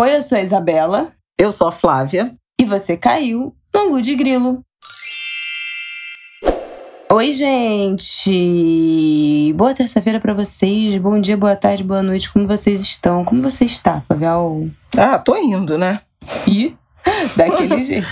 Oi, eu sou a Isabela. Eu sou a Flávia. E você caiu no Angu de Grilo. Oi, gente! Boa terça-feira para vocês. Bom dia, boa tarde, boa noite. Como vocês estão? Como você está, Flávia? Ah, tô indo, né? E daquele jeito.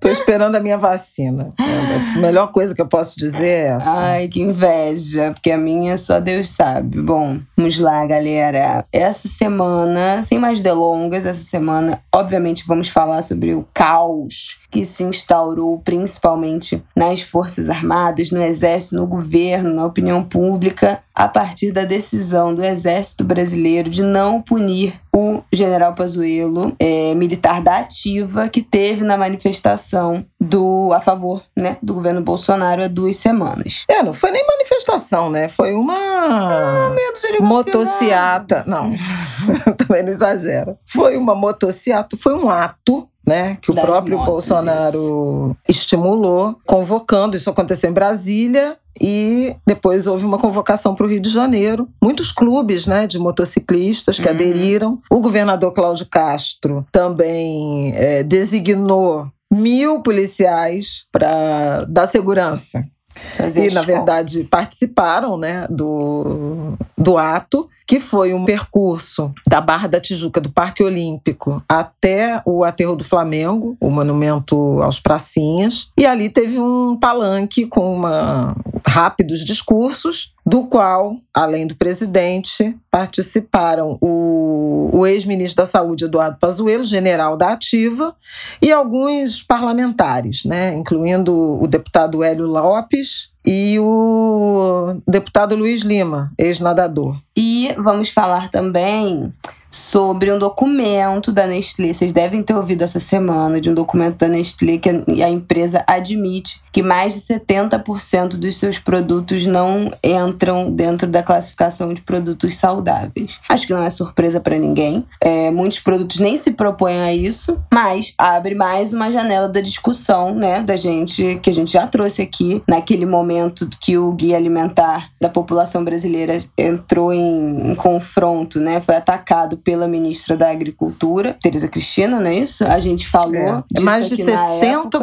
Tô esperando a minha vacina. A melhor coisa que eu posso dizer é essa. Ai, que inveja, porque a minha só Deus sabe. Bom, vamos lá, galera. Essa semana, sem mais delongas, essa semana, obviamente, vamos falar sobre o caos que se instaurou principalmente nas Forças Armadas, no Exército, no governo, na opinião pública, a partir da decisão do Exército Brasileiro de não punir o general Pazuello, é, militar da ativa, que teve na manifestação do a favor né, do governo Bolsonaro há duas semanas. É, não foi nem manifestação, né? Foi uma ah, motociata. Não, também não exagera. Foi uma motociata, foi um ato né, que o das próprio motos, Bolsonaro estimulou, convocando. Isso aconteceu em Brasília e depois houve uma convocação para o Rio de Janeiro. Muitos clubes né, de motociclistas que uhum. aderiram. O governador Cláudio Castro também é, designou mil policiais para dar segurança. Fazer e, na verdade, participaram né, do, do ato que foi um percurso da Barra da Tijuca, do Parque Olímpico, até o Aterro do Flamengo, o monumento aos pracinhas. E ali teve um palanque com uma, rápidos discursos, do qual, além do presidente, participaram o, o ex-ministro da Saúde, Eduardo Pazuello, general da Ativa, e alguns parlamentares, né, incluindo o deputado Hélio Lopes, e o deputado Luiz Lima, ex-nadador. E vamos falar também sobre um documento da Nestlé. Vocês devem ter ouvido essa semana de um documento da Nestlé que a empresa admite que mais de 70% dos seus produtos não entram dentro da classificação de produtos saudáveis. Acho que não é surpresa para ninguém. É, muitos produtos nem se propõem a isso, mas abre mais uma janela da discussão, né, da gente que a gente já trouxe aqui naquele momento que o guia alimentar da população brasileira entrou em, em confronto, né, foi atacado pela ministra da Agricultura, Tereza Cristina, não é isso? A gente falou é, é mais de 60% época,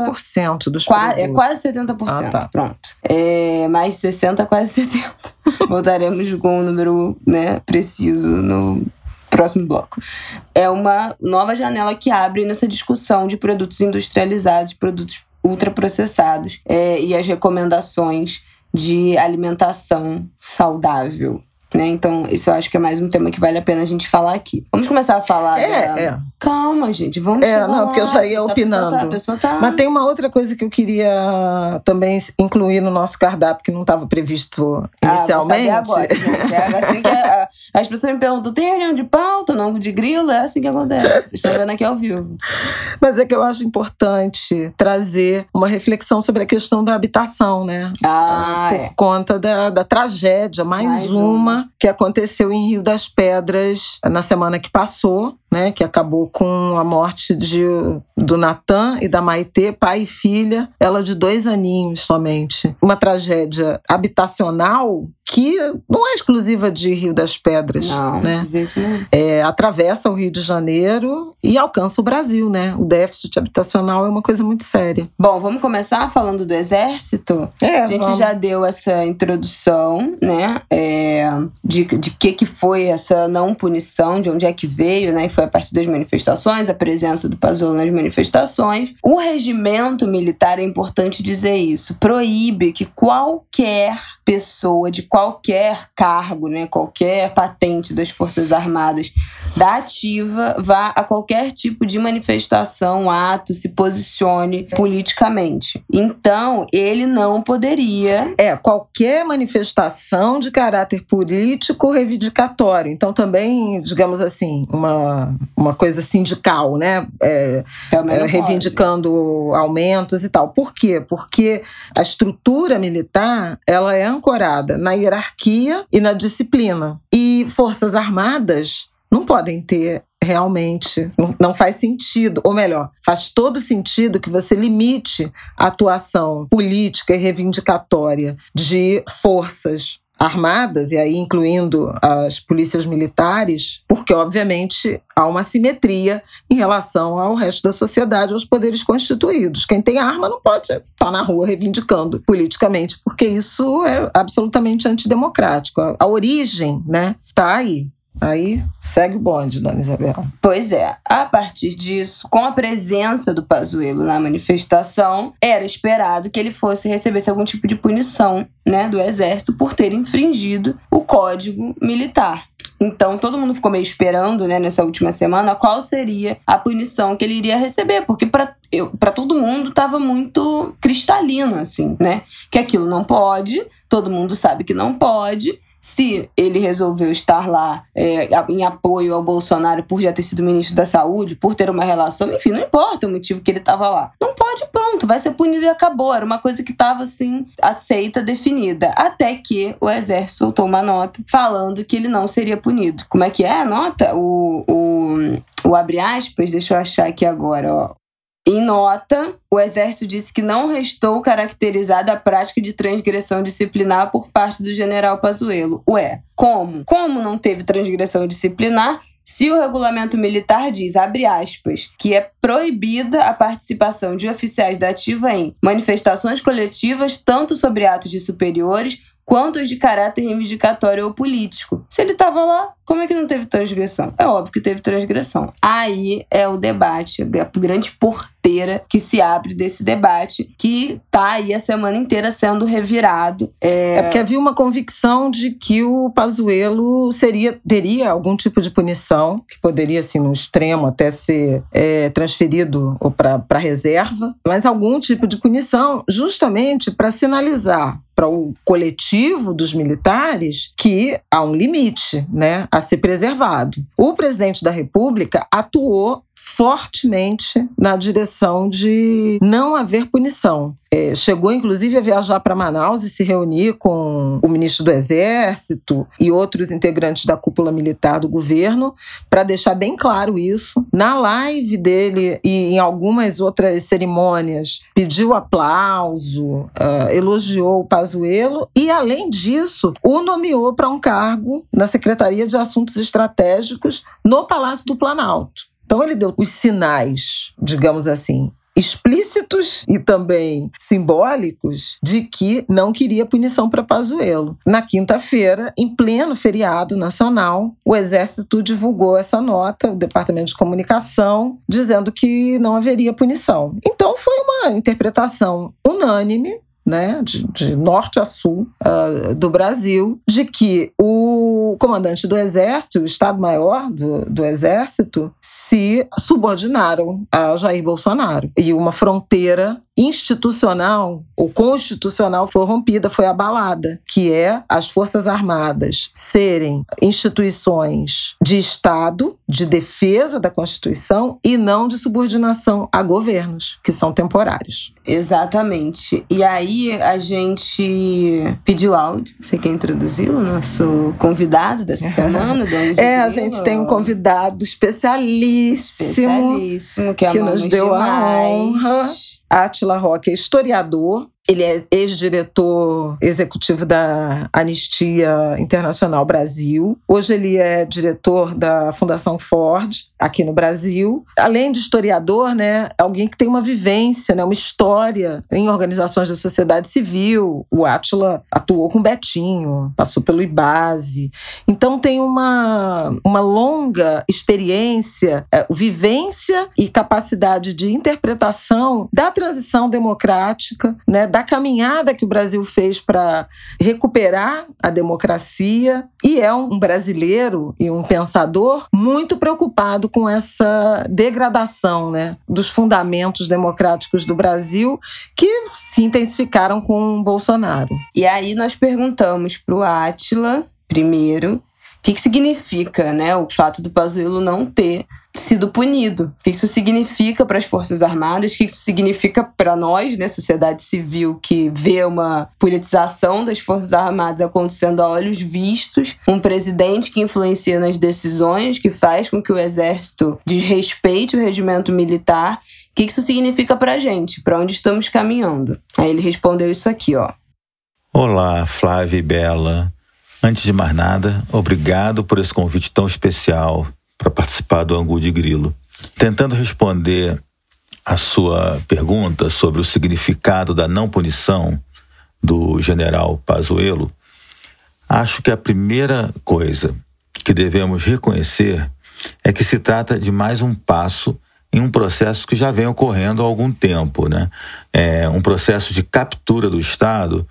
dos produtos. É quase 70%. Ah, tá. Pronto. É, mais 60, quase 70. Voltaremos com um número né, preciso no próximo bloco. É uma nova janela que abre nessa discussão de produtos industrializados, produtos ultraprocessados é, e as recomendações de alimentação saudável. Né? Então, isso eu acho que é mais um tema que vale a pena a gente falar aqui. Vamos começar a falar. É, da... é. Calma, gente. Vamos É, não, lá. porque eu já ia opinando. A pessoa tá, a pessoa tá... Mas tem uma outra coisa que eu queria também incluir no nosso cardápio que não estava previsto inicialmente. Ah, agora, gente. É assim que a, as pessoas me perguntam: tem reunião de pauta, não de grilo? É assim que acontece. Vocês estão vendo aqui ao vivo. Mas é que eu acho importante trazer uma reflexão sobre a questão da habitação, né? Ah, Por é. conta da, da tragédia, mais, mais uma, uma que aconteceu em Rio das Pedras na semana que passou, né, que acabou com a morte de, do Natan e da Maitê, pai e filha, ela de dois aninhos somente. Uma tragédia habitacional que não é exclusiva de Rio das Pedras, não, né? É, atravessa o Rio de Janeiro e alcança o Brasil, né? O déficit habitacional é uma coisa muito séria. Bom, vamos começar falando do Exército. É, a gente vamos. já deu essa introdução, né? É, de, de que que foi essa não punição, de onde é que veio, né? Foi a partir das manifestações, a presença do Pazuello nas manifestações. O regimento militar é importante dizer isso, proíbe que qualquer pessoa de qualquer cargo, né, qualquer patente das Forças Armadas da ativa vá a qualquer tipo de manifestação, ato, se posicione politicamente. Então, ele não poderia. É, qualquer manifestação de caráter político reivindicatório. Então, também, digamos assim, uma, uma coisa sindical, né? É, é, reivindicando pode. aumentos e tal. Por quê? Porque a estrutura militar ela é ancorada na hierarquia e na disciplina. E Forças Armadas não podem ter realmente não faz sentido, ou melhor, faz todo sentido que você limite a atuação política e reivindicatória de forças armadas, e aí incluindo as polícias militares, porque, obviamente, há uma simetria em relação ao resto da sociedade, aos poderes constituídos. Quem tem arma não pode estar na rua reivindicando politicamente, porque isso é absolutamente antidemocrático. A origem né, está aí. Aí segue o bonde, dona Isabel. Pois é. A partir disso, com a presença do Pazuello na manifestação, era esperado que ele fosse receber algum tipo de punição né, do Exército por ter infringido o Código Militar. Então todo mundo ficou meio esperando, né, nessa última semana, qual seria a punição que ele iria receber, porque para para todo mundo estava muito cristalino assim, né? Que aquilo não pode, todo mundo sabe que não pode, se ele resolveu estar lá é, em apoio ao Bolsonaro por já ter sido ministro da Saúde, por ter uma relação, enfim, não importa o motivo que ele estava lá. Não pode, pronto, vai ser punido e acabou. Era uma coisa que estava assim, aceita, definida. Até que o Exército soltou uma nota falando que ele não seria punido. Como é que é a nota? O, o, o abre aspas, deixa eu achar aqui agora, ó. Em nota, o Exército disse que não restou caracterizada a prática de transgressão disciplinar por parte do general Pazuello. Ué, como? Como não teve transgressão disciplinar se o regulamento militar diz, abre aspas, que é proibida a participação de oficiais da ativa em manifestações coletivas, tanto sobre atos de superiores quanto os de caráter reivindicatório ou político. Se ele estava lá, como é que não teve transgressão? É óbvio que teve transgressão. Aí é o debate, a grande porteira que se abre desse debate, que tá aí a semana inteira sendo revirado. É, é porque havia uma convicção de que o Pazuello seria, teria algum tipo de punição, que poderia, assim, no extremo, até ser é, transferido para reserva, mas algum tipo de punição, justamente para sinalizar para o coletivo dos militares que há um limite, né, a ser preservado. O presidente da República atuou fortemente na direção de não haver punição. É, chegou inclusive a viajar para Manaus e se reunir com o ministro do Exército e outros integrantes da cúpula militar do governo para deixar bem claro isso. Na live dele e em algumas outras cerimônias, pediu aplauso, uh, elogiou o Pazuello e, além disso, o nomeou para um cargo na Secretaria de Assuntos Estratégicos no Palácio do Planalto. Então ele deu os sinais, digamos assim, explícitos e também simbólicos de que não queria punição para Pazuello. Na quinta-feira, em pleno feriado nacional, o Exército divulgou essa nota, o Departamento de Comunicação, dizendo que não haveria punição. Então foi uma interpretação unânime né, de, de, norte a sul uh, do Brasil, de que o comandante do exército, o Estado-Maior do, do exército, se subordinaram a Jair Bolsonaro. E uma fronteira institucional ou constitucional foi rompida, foi abalada, que é as Forças Armadas serem instituições de Estado, de defesa da Constituição e não de subordinação a governos, que são temporários. Exatamente. E aí a gente pediu áudio. Você quer introduzir o nosso convidado dessa semana? é, a gente tem um convidado especialíssimo, especialíssimo que, que nos deu demais. a honra Atila Roque é historiador, ele é ex-diretor executivo da Anistia Internacional Brasil. Hoje ele é diretor da Fundação Ford aqui no Brasil. Além de historiador, né, alguém que tem uma vivência, né, uma história em organizações da sociedade civil. O Átila atuou com Betinho, passou pelo IBASE. Então tem uma, uma longa experiência, é, vivência e capacidade de interpretação da transição democrática, né, da caminhada que o Brasil fez para recuperar a democracia e é um brasileiro e um pensador muito preocupado com essa degradação né, dos fundamentos democráticos do Brasil que se intensificaram com Bolsonaro. E aí nós perguntamos para o Átila, primeiro, o que, que significa né, o fato do Pazuello não ter sido punido. O que isso significa para as Forças Armadas, o que isso significa para nós, né, sociedade civil, que vê uma politização das Forças Armadas acontecendo a olhos vistos, um presidente que influencia nas decisões, que faz com que o Exército desrespeite o regimento militar. O que isso significa para a gente? Para onde estamos caminhando? Aí ele respondeu isso aqui, ó. Olá, Flávia e Bela. Antes de mais nada, obrigado por esse convite tão especial para participar do Angu de Grilo. Tentando responder a sua pergunta sobre o significado da não punição do general Pazuello, acho que a primeira coisa que devemos reconhecer é que se trata de mais um passo em um processo que já vem ocorrendo há algum tempo, né? É um processo de captura do Estado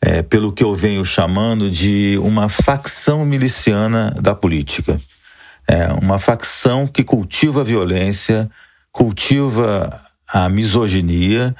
é, pelo que eu venho chamando de uma facção miliciana da política. É uma facção que cultiva a violência, cultiva a misoginia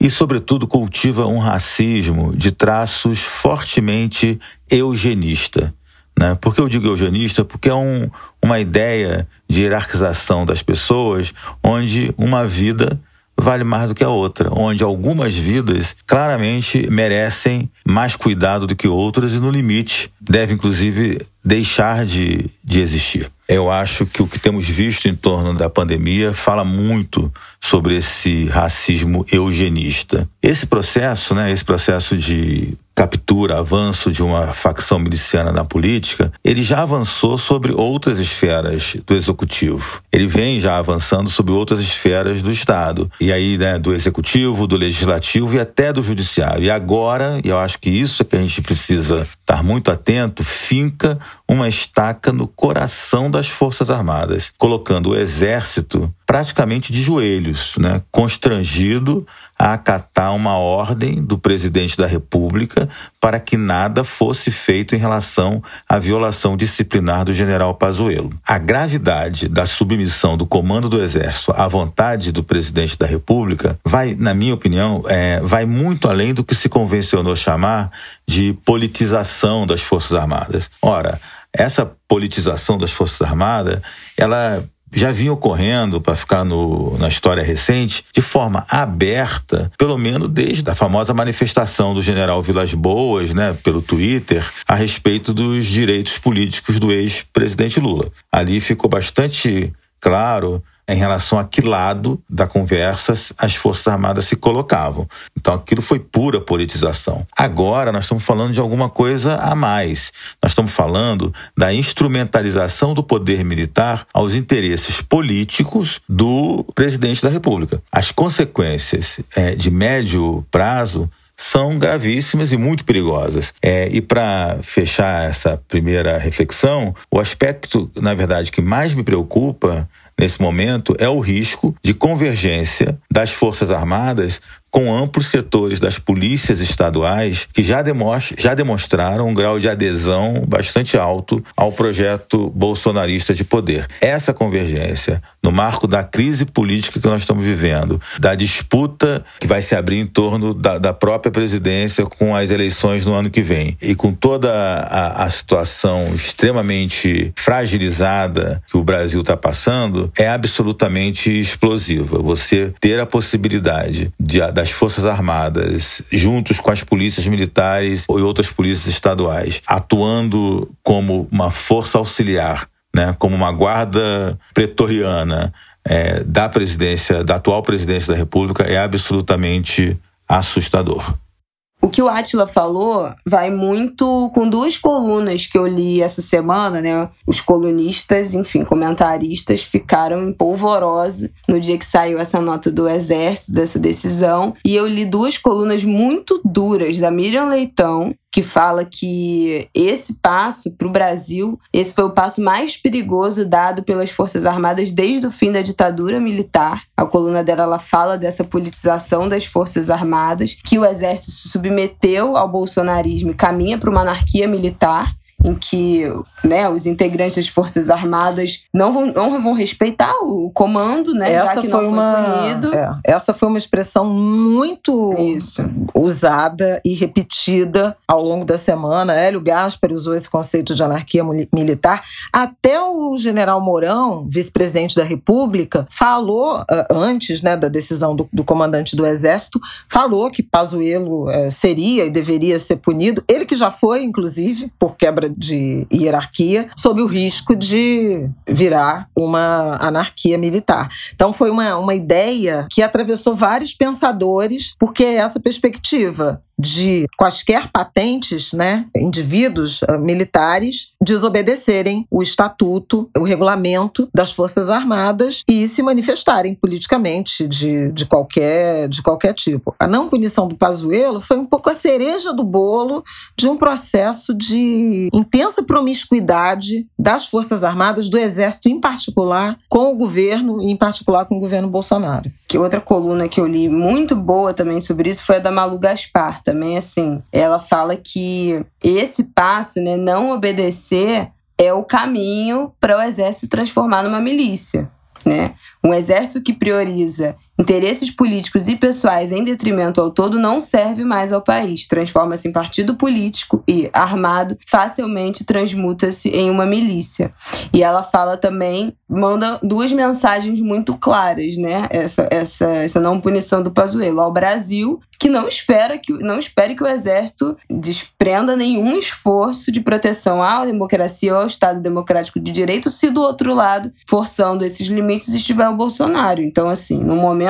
e, sobretudo, cultiva um racismo de traços fortemente eugenista. Né? Por que eu digo eugenista? Porque é um, uma ideia de hierarquização das pessoas onde uma vida vale mais do que a outra, onde algumas vidas claramente merecem mais cuidado do que outras e, no limite, devem inclusive deixar de, de existir. Eu acho que o que temos visto em torno da pandemia fala muito sobre esse racismo eugenista. Esse processo, né, esse processo de captura, avanço de uma facção miliciana na política, ele já avançou sobre outras esferas do executivo. Ele vem já avançando sobre outras esferas do Estado. E aí, né, do executivo, do legislativo e até do judiciário. E agora, e eu acho que isso é que a gente precisa estar muito atento, finca uma estaca no coração das Forças Armadas, colocando o exército praticamente de joelhos, né, constrangido a acatar uma ordem do presidente da República para que nada fosse feito em relação à violação disciplinar do general Pazuello. A gravidade da submissão do comando do Exército à vontade do presidente da República vai, na minha opinião, é, vai muito além do que se convencionou chamar de politização das Forças Armadas. Ora, essa politização das Forças Armadas, ela já vinha ocorrendo, para ficar no, na história recente, de forma aberta, pelo menos desde a famosa manifestação do general Vilas Boas, né, pelo Twitter, a respeito dos direitos políticos do ex-presidente Lula. Ali ficou bastante claro em relação a que lado da conversa as Forças Armadas se colocavam. Então aquilo foi pura politização. Agora nós estamos falando de alguma coisa a mais. Nós estamos falando da instrumentalização do poder militar aos interesses políticos do presidente da República. As consequências é, de médio prazo são gravíssimas e muito perigosas. É, e para fechar essa primeira reflexão, o aspecto, na verdade, que mais me preocupa nesse momento é o risco de convergência das Forças Armadas com amplos setores das polícias estaduais que já, já demonstraram um grau de adesão bastante alto ao projeto bolsonarista de poder. Essa convergência, no marco da crise política que nós estamos vivendo, da disputa que vai se abrir em torno da, da própria presidência com as eleições no ano que vem, e com toda a, a situação extremamente fragilizada que o Brasil está passando, é absolutamente explosiva. Você ter a possibilidade de, da das Forças Armadas, juntos com as polícias militares e outras polícias estaduais, atuando como uma força auxiliar, né, como uma guarda pretoriana é, da presidência, da atual presidência da República, é absolutamente assustador. O que o Atila falou vai muito com duas colunas que eu li essa semana, né? Os colunistas, enfim, comentaristas, ficaram em polvorosa no dia que saiu essa nota do Exército, dessa decisão. E eu li duas colunas muito duras da Miriam Leitão, que fala que esse passo para o Brasil, esse foi o passo mais perigoso dado pelas Forças Armadas desde o fim da ditadura militar. A coluna dela ela fala dessa politização das Forças Armadas, que o Exército se submeteu ao bolsonarismo e caminha para uma anarquia militar em que né, os integrantes das Forças Armadas não vão, não vão respeitar o comando, né? Essa já que foi não foi uma, punido. É, essa foi uma expressão muito Isso. usada e repetida ao longo da semana. Hélio Gaspar usou esse conceito de anarquia militar. Até o general Mourão, vice-presidente da República, falou, ah, antes né, da decisão do, do comandante do Exército, falou que Pazuello eh, seria e deveria ser punido. Ele que já foi, inclusive, por quebra de hierarquia, sob o risco de virar uma anarquia militar. Então foi uma, uma ideia que atravessou vários pensadores, porque é essa perspectiva de quaisquer patentes, né, indivíduos uh, militares desobedecerem o estatuto, o regulamento das Forças Armadas e se manifestarem politicamente de, de, qualquer, de qualquer tipo. A não punição do Pazuello foi um pouco a cereja do bolo de um processo de intensa promiscuidade das Forças Armadas, do Exército em particular, com o governo e em particular com o governo Bolsonaro. Que outra coluna que eu li muito boa também sobre isso foi a da Malu Gaspar, também assim. Ela fala que esse passo, né, não obedecer é o caminho para o exército transformar numa milícia, né? Um exército que prioriza interesses políticos e pessoais em detrimento ao todo não serve mais ao país. Transforma-se em partido político e, armado, facilmente transmuta-se em uma milícia. E ela fala também, manda duas mensagens muito claras, né? Essa, essa, essa não punição do Pazuello ao Brasil, que não espera que não espere que o exército desprenda nenhum esforço de proteção à democracia ou ao Estado democrático de direito, se do outro lado, forçando esses limites, estiver o Bolsonaro. Então, assim, no momento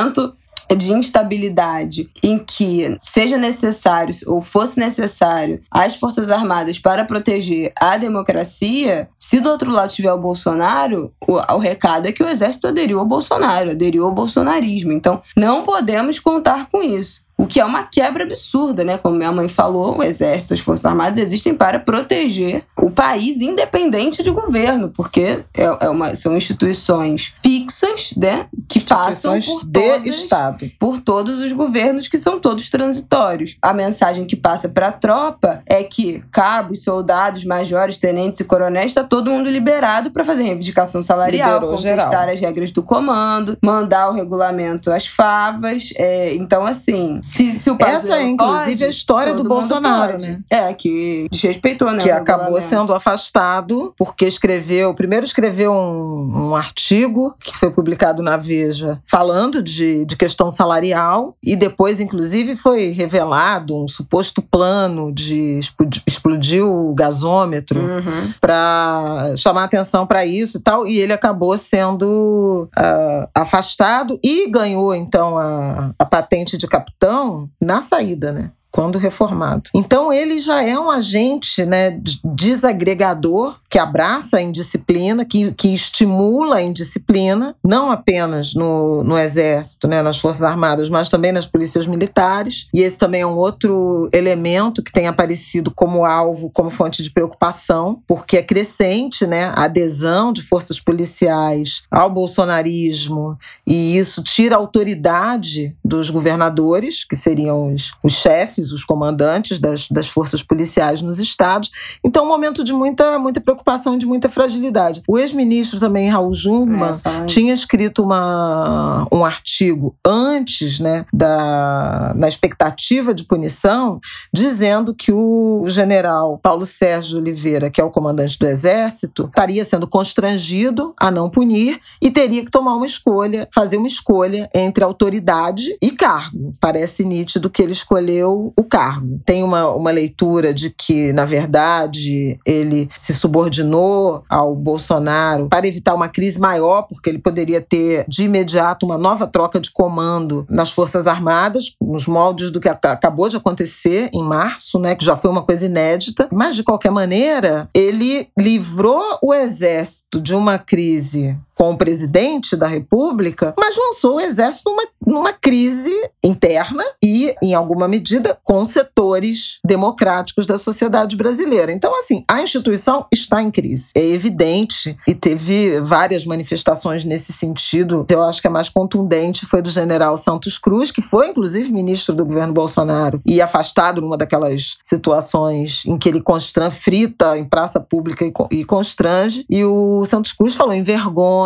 de instabilidade em que seja necessário ou fosse necessário as Forças Armadas para proteger a democracia, se do outro lado tiver o Bolsonaro, o, o recado é que o Exército aderiu ao Bolsonaro, aderiu ao bolsonarismo. Então, não podemos contar com isso. O que é uma quebra absurda, né? Como minha mãe falou, o Exército, as Forças Armadas existem para proteger o país independente de governo, porque é, é uma, são instituições fixas, né? Que passam por, todas, Estado. por todos os governos, que são todos transitórios. A mensagem que passa para a tropa é que cabos, soldados, majores, tenentes e coronéis está todo mundo liberado para fazer reivindicação salarial, Liberou contestar geral. as regras do comando, mandar o regulamento às favas. É, então, assim, se, se o Essa é, inclusive, pode, a história do Bolsonaro, né? É, que desrespeitou, né? Que acabou sendo afastado porque escreveu, primeiro escreveu um, um, artigo que foi publicado na Veja falando de, de questão salarial e depois, inclusive, foi revelado um suposto plano de explodir o gasômetro uhum. para chamar atenção para isso e tal. E ele acabou sendo uh, afastado e ganhou, então, a, a patente de capitão na saída, né? Quando reformado. Então ele já é um agente né, desagregador que abraça a indisciplina, que, que estimula a indisciplina, não apenas no, no Exército, né, nas Forças Armadas, mas também nas polícias militares. E esse também é um outro elemento que tem aparecido como alvo, como fonte de preocupação, porque é crescente né, a adesão de forças policiais ao bolsonarismo, e isso tira a autoridade dos governadores, que seriam os, os chefes os comandantes das, das forças policiais nos estados. Então, um momento de muita, muita preocupação e de muita fragilidade. O ex-ministro também, Raul Jungmann, é, tinha escrito uma, um artigo antes né, da, na expectativa de punição, dizendo que o general Paulo Sérgio Oliveira, que é o comandante do Exército, estaria sendo constrangido a não punir e teria que tomar uma escolha, fazer uma escolha entre autoridade e cargo. Parece nítido que ele escolheu o cargo. Tem uma, uma leitura de que, na verdade, ele se subordinou ao Bolsonaro para evitar uma crise maior, porque ele poderia ter de imediato uma nova troca de comando nas Forças Armadas, nos moldes do que acabou de acontecer em março, né, que já foi uma coisa inédita. Mas, de qualquer maneira, ele livrou o Exército de uma crise com o presidente da República, mas lançou o Exército numa, numa crise interna e, em alguma medida, com setores democráticos da sociedade brasileira. Então, assim, a instituição está em crise. É evidente e teve várias manifestações nesse sentido. Eu acho que a mais contundente foi do general Santos Cruz, que foi, inclusive, ministro do governo Bolsonaro e afastado numa daquelas situações em que ele constrange, frita em praça pública e constrange. E o Santos Cruz falou em vergonha,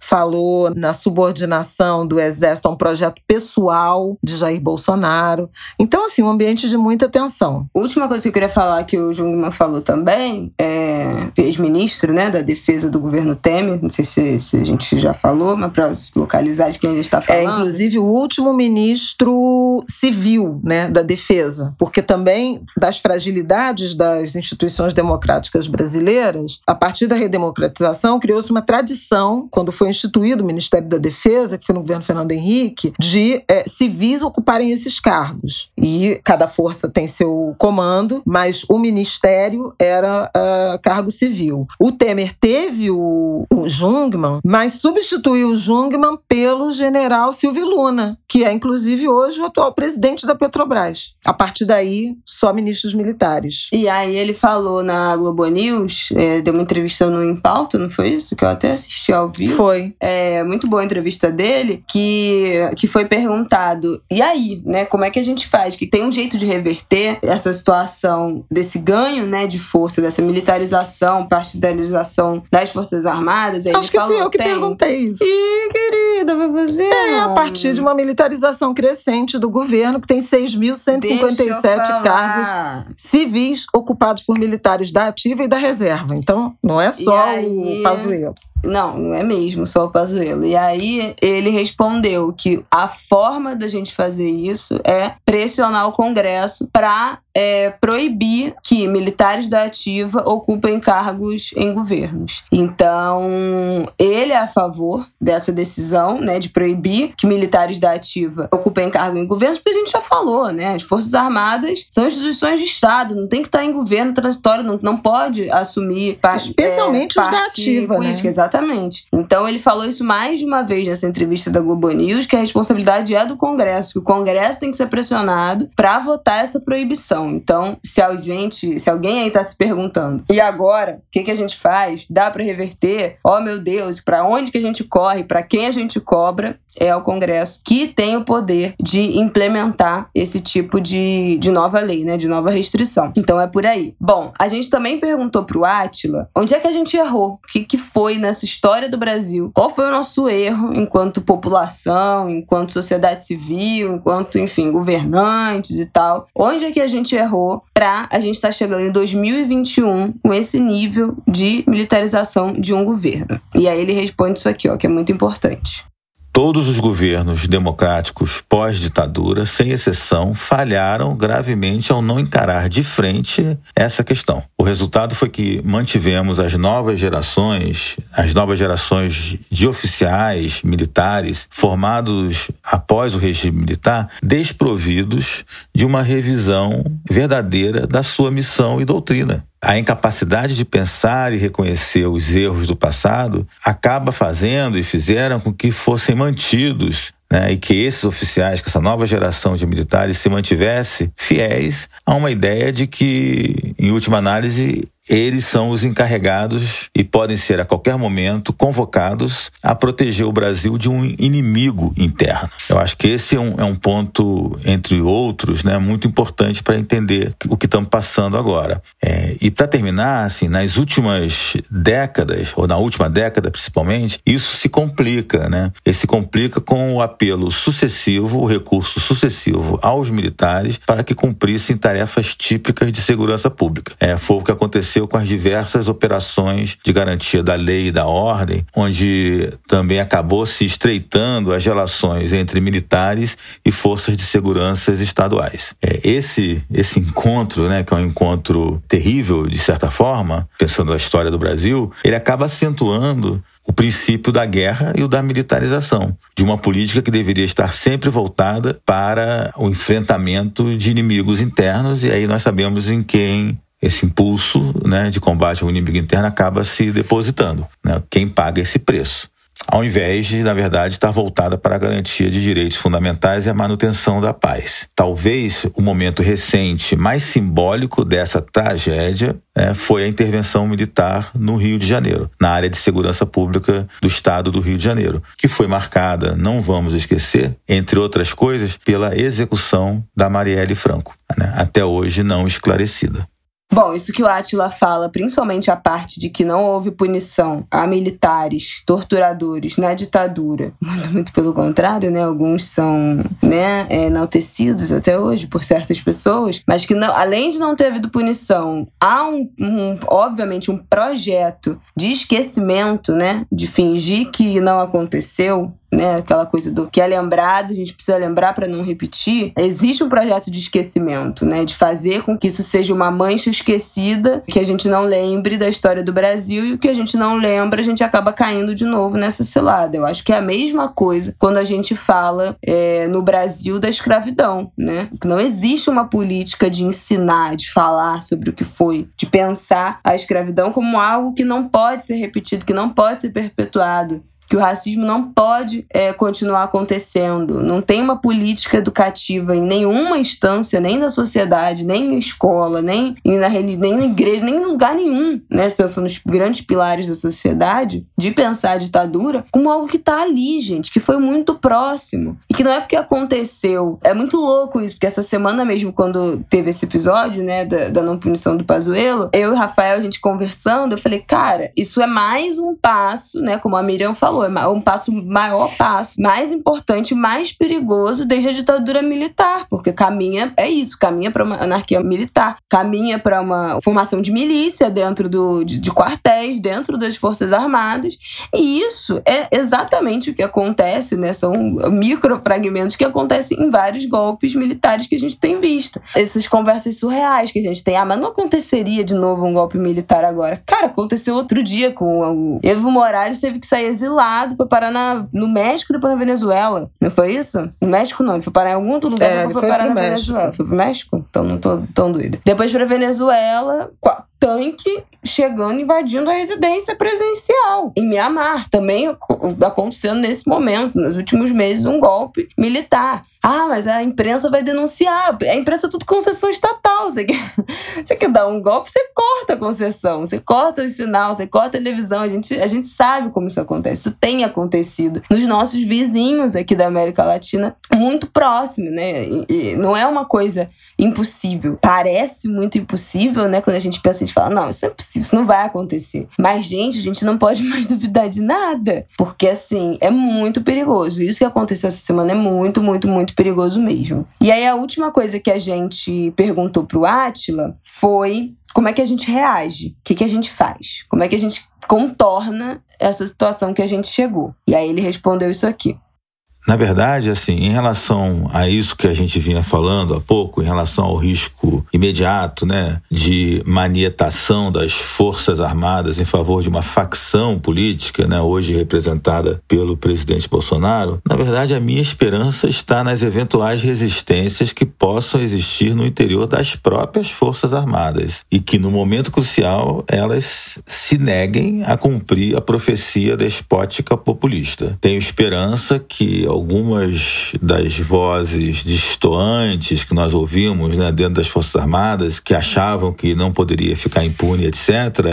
falou na subordinação do Exército a um projeto pessoal de Jair Bolsonaro. Então, assim, um ambiente de muita tensão. Última coisa que eu queria falar que o Jungmann falou também, é ex-ministro né, da defesa do governo Temer, não sei se, se a gente já falou, mas para localizar de quem a gente está é, falando. É, inclusive, o último ministro civil né, da defesa, porque também das fragilidades das instituições democráticas brasileiras, a partir da redemocratização, criou-se uma tradição, quando foi instituído o Ministério da Defesa, que foi no governo Fernando Henrique, de é, civis ocuparem esses cargos. E cada força tem seu comando, mas o ministério era uh, cargo civil. O Temer teve o, o Jungmann, mas substituiu o Jungmann pelo general Silvio Luna, que é inclusive hoje o atual presidente da Petrobras. A partir daí, só ministros militares. E aí ele falou na Globo News, é, deu uma entrevista no Impauta, não foi isso? Que eu até assisti ao vivo. Foi. É, muito boa a entrevista dele, que, que foi perguntado, e aí, né, como é que a gente faz? Que tem um jeito de reverter essa situação desse ganho, né, de força, dessa militarização, partidarização das Forças Armadas. Aí Acho que falou, fui eu que tem... perguntei isso. Ih, querida, vai fazer. É, a partir de uma militarização crescente do governo, que tem 6.157 cargos civis ocupados por militares da ativa e da reserva. Então, não é só o Pazuello. Não, não é mesmo só o Pazuello. E aí ele respondeu que a forma da gente fazer isso é pressionar o Congresso para é, proibir que militares da ativa ocupem cargos em governos. Então, ele é a favor dessa decisão, né, de proibir que militares da ativa ocupem cargos em governos, porque a gente já falou, né, as Forças Armadas são instituições de Estado, não tem que estar em governo transitório, não, não pode assumir parte, Especialmente é, os da ativa, política, né? Exatamente. Então, ele falou isso mais de uma vez nessa entrevista da Globo News, que a responsabilidade é do Congresso, que o Congresso tem que ser pressionado para votar essa proibição. Então, se a gente, se alguém aí tá se perguntando, e agora, o que, que a gente faz? Dá para reverter? Oh, meu Deus, para onde que a gente corre? Para quem a gente cobra? É o Congresso que tem o poder de implementar esse tipo de, de nova lei, né? De nova restrição. Então é por aí. Bom, a gente também perguntou pro Átila onde é que a gente errou? O que, que foi nessa história do Brasil? Qual foi o nosso erro enquanto população, enquanto sociedade civil, enquanto, enfim, governantes e tal? Onde é que a gente errou para a gente estar tá chegando em 2021 com esse nível de militarização de um governo? E aí ele responde isso aqui, ó, que é muito importante. Todos os governos democráticos pós-ditadura, sem exceção, falharam gravemente ao não encarar de frente essa questão. O resultado foi que mantivemos as novas gerações, as novas gerações de oficiais militares formados após o regime militar, desprovidos de uma revisão verdadeira da sua missão e doutrina a incapacidade de pensar e reconhecer os erros do passado acaba fazendo e fizeram com que fossem mantidos né, e que esses oficiais, que essa nova geração de militares se mantivesse fiéis a uma ideia de que, em última análise, eles são os encarregados e podem ser a qualquer momento convocados a proteger o Brasil de um inimigo interno. Eu acho que esse é um, é um ponto, entre outros, né, muito importante para entender o que estamos passando agora. É, e para terminar, assim, nas últimas décadas, ou na última década principalmente, isso se complica, né? Esse se complica com o apelo sucessivo, o recurso sucessivo aos militares para que cumprissem tarefas típicas de segurança pública. É, foi o que aconteceu com as diversas operações de garantia da lei e da ordem, onde também acabou se estreitando as relações entre militares e forças de segurança estaduais. É, esse, esse encontro, né, que é um encontro terrível, de certa forma, pensando na história do Brasil, ele acaba acentuando o princípio da guerra e o da militarização, de uma política que deveria estar sempre voltada para o enfrentamento de inimigos internos, e aí nós sabemos em quem esse impulso né, de combate ao inimigo interno acaba se depositando. Né? Quem paga esse preço? Ao invés de, na verdade, estar voltada para a garantia de direitos fundamentais e a manutenção da paz. Talvez o momento recente mais simbólico dessa tragédia é, foi a intervenção militar no Rio de Janeiro, na área de segurança pública do estado do Rio de Janeiro, que foi marcada, não vamos esquecer, entre outras coisas, pela execução da Marielle Franco, né, até hoje não esclarecida. Bom, isso que o Atila fala, principalmente a parte de que não houve punição a militares, torturadores na ditadura. Muito, muito pelo contrário, né? Alguns são né, é, enaltecidos até hoje por certas pessoas, mas que não, além de não ter havido punição, há um, um, obviamente um projeto de esquecimento, né? De fingir que não aconteceu né? Aquela coisa do que é lembrado, a gente precisa lembrar para não repetir. Existe um projeto de esquecimento, né? De fazer com que isso seja uma mancha esquecida, que a gente não lembre da história do Brasil e o que a gente não lembra, a gente acaba caindo de novo nessa cilada. Eu acho que é a mesma coisa quando a gente fala é, no Brasil da escravidão, né? Não existe uma política de ensinar, de falar sobre o que foi, de pensar a escravidão como algo que não pode ser repetido, que não pode ser perpetuado que o racismo não pode é, continuar acontecendo. Não tem uma política educativa em nenhuma instância, nem na sociedade, nem na escola, nem na, nem na igreja, nem em lugar nenhum, né? Pensando nos grandes pilares da sociedade, de pensar a ditadura como algo que está ali, gente, que foi muito próximo. E que não é porque aconteceu. É muito louco isso, porque essa semana mesmo, quando teve esse episódio, né, da, da não punição do Pazuello, eu e o Rafael, a gente conversando, eu falei, cara, isso é mais um passo, né, como a Miriam falou, falou, é um passo maior passo, mais importante, mais perigoso desde a ditadura militar, porque caminha é isso, caminha para uma anarquia militar, caminha para uma formação de milícia dentro do, de, de quartéis, dentro das forças armadas, e isso é exatamente o que acontece, né? São microfragmentos que acontecem em vários golpes militares que a gente tem visto. Essas conversas surreais que a gente tem, ah, mas não aconteceria de novo um golpe militar agora. Cara, aconteceu outro dia com o Evo Morales teve que sair exilado foi parar na, no México depois na Venezuela. Não foi isso? No México não, ele foi parar em algum outro lugar, é, depois foi, parar na México. Venezuela. Foi pro México? Então não tô tão doida. Depois pra Venezuela, tanque chegando invadindo a residência presidencial em Mianmar. Também acontecendo nesse momento, nos últimos meses, um golpe militar. Ah, mas a imprensa vai denunciar. A imprensa é tudo concessão estatal. Você quer, você quer dar um golpe, você corta a concessão, você corta o sinal, você corta a televisão. A gente, a gente sabe como isso acontece. Isso tem acontecido nos nossos vizinhos aqui da América Latina, muito próximo, né? E, e não é uma coisa impossível. Parece muito impossível, né? Quando a gente pensa, a gente fala, não, isso é impossível, isso não vai acontecer. Mas, gente, a gente não pode mais duvidar de nada. Porque, assim, é muito perigoso. Isso que aconteceu essa semana é muito, muito, muito perigoso mesmo. E aí, a última coisa que a gente perguntou pro Atila foi como é que a gente reage? O que, que a gente faz? Como é que a gente contorna essa situação que a gente chegou? E aí ele respondeu isso aqui. Na verdade, assim, em relação a isso que a gente vinha falando há pouco, em relação ao risco imediato, né, de manietação das forças armadas em favor de uma facção política, né, hoje representada pelo presidente Bolsonaro, na verdade a minha esperança está nas eventuais resistências que possam existir no interior das próprias forças armadas e que no momento crucial elas se neguem a cumprir a profecia despótica populista. Tenho esperança que algumas das vozes distoantes que nós ouvimos né, dentro das Forças Armadas, que achavam que não poderia ficar impune, etc.,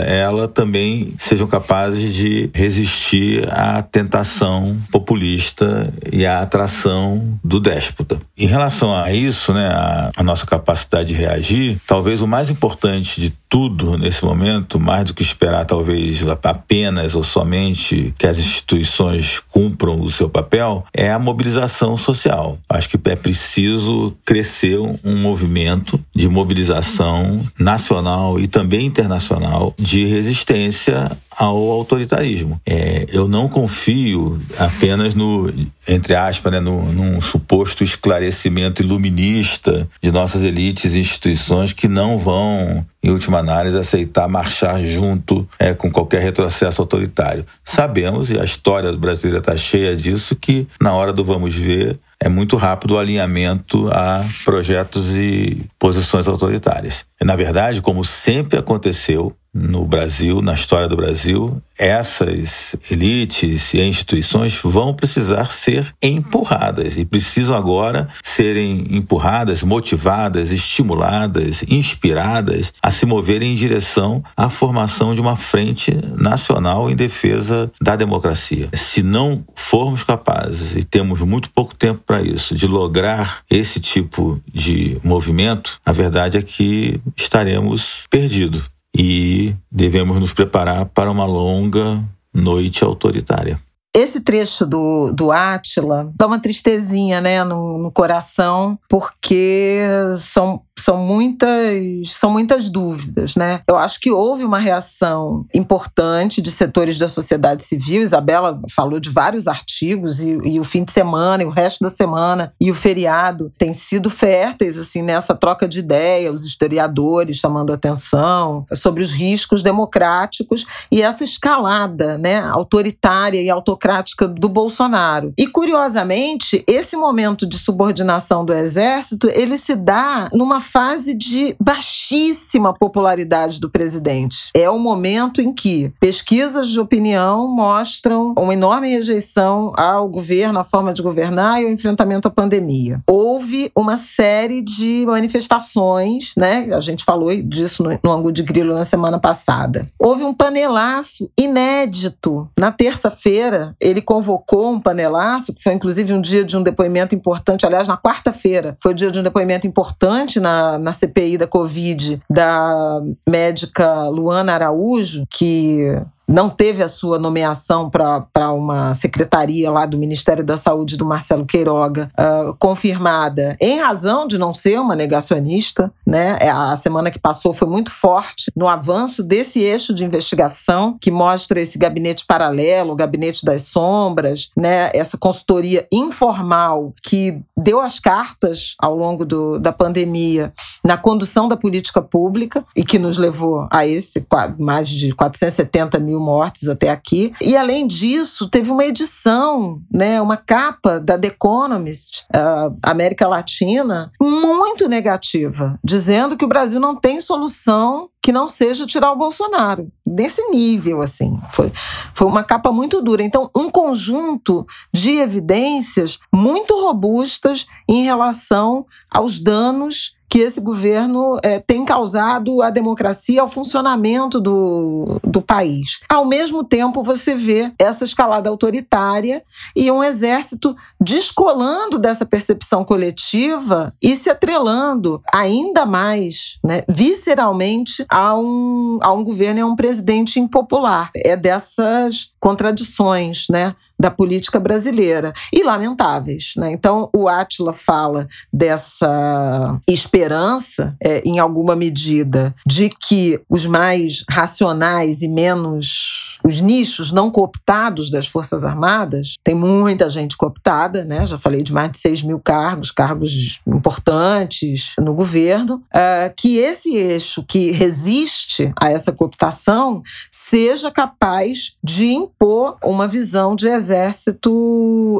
ela também sejam capazes de resistir à tentação populista e à atração do déspota. Em relação a isso, né, a, a nossa capacidade de reagir, talvez o mais importante de tudo nesse momento, mais do que esperar talvez apenas ou somente que as instituições cumpram o seu papel, é a mobilização social. Acho que é preciso crescer um movimento de mobilização nacional e também internacional de resistência ao autoritarismo. É, eu não confio apenas no, entre aspas, né, no, num suposto esclarecimento iluminista de nossas elites e instituições que não vão, em última análise, aceitar marchar junto é, com qualquer retrocesso autoritário. Sabemos, e a história brasileira está cheia disso, que na hora do vamos ver, é muito rápido o alinhamento a projetos e posições autoritárias. Na verdade, como sempre aconteceu, no Brasil, na história do Brasil, essas elites e instituições vão precisar ser empurradas e precisam agora serem empurradas, motivadas, estimuladas, inspiradas a se moverem em direção à formação de uma frente nacional em defesa da democracia. Se não formos capazes, e temos muito pouco tempo para isso, de lograr esse tipo de movimento, a verdade é que estaremos perdidos e devemos nos preparar para uma longa noite autoritária. Esse trecho do, do Átila dá uma tristezinha né, no, no coração, porque são são muitas, são muitas dúvidas, né? Eu acho que houve uma reação importante de setores da sociedade civil. Isabela falou de vários artigos e, e o fim de semana e o resto da semana e o feriado têm sido férteis assim nessa troca de ideia, os historiadores chamando atenção sobre os riscos democráticos e essa escalada, né, autoritária e autocrática do Bolsonaro. E curiosamente, esse momento de subordinação do exército, ele se dá numa fase de baixíssima popularidade do presidente. É o momento em que pesquisas de opinião mostram uma enorme rejeição ao governo, à forma de governar e ao enfrentamento à pandemia. Houve uma série de manifestações, né? A gente falou disso no, Angu de Grilo na semana passada. Houve um panelaço inédito. Na terça-feira, ele convocou um panelaço, que foi inclusive um dia de um depoimento importante. Aliás, na quarta-feira, foi o dia de um depoimento importante na na, CPI da Covid da médica Luana Araújo, que não teve a sua nomeação para uma secretaria lá do Ministério da Saúde do Marcelo Queiroga uh, confirmada em razão de não ser uma negacionista, né? É, a semana que passou foi muito forte no avanço desse eixo de investigação que mostra esse gabinete paralelo, o gabinete das sombras, né? Essa consultoria informal que deu as cartas ao longo do, da pandemia na condução da política pública e que nos levou a esse mais de 470 mil mortes até aqui. E além disso, teve uma edição, né, uma capa da The Economist, uh, América Latina, muito negativa, dizendo que o Brasil não tem solução que não seja tirar o Bolsonaro. Desse nível, assim. Foi, foi uma capa muito dura. Então, um conjunto de evidências muito robustas em relação aos danos que esse governo é, tem causado à democracia, ao funcionamento do, do país. Ao mesmo tempo, você vê essa escalada autoritária e um exército descolando dessa percepção coletiva e se atrelando ainda mais, né, visceralmente, a um, a um governo e a um presidente impopular. É dessas contradições, né? Da política brasileira e lamentáveis. Né? Então, o Atila fala dessa esperança, é, em alguma medida, de que os mais racionais e menos os nichos não cooptados das Forças Armadas, tem muita gente cooptada, né? já falei de mais de 6 mil cargos, cargos importantes no governo, uh, que esse eixo que resiste a essa cooptação seja capaz de impor uma visão de exército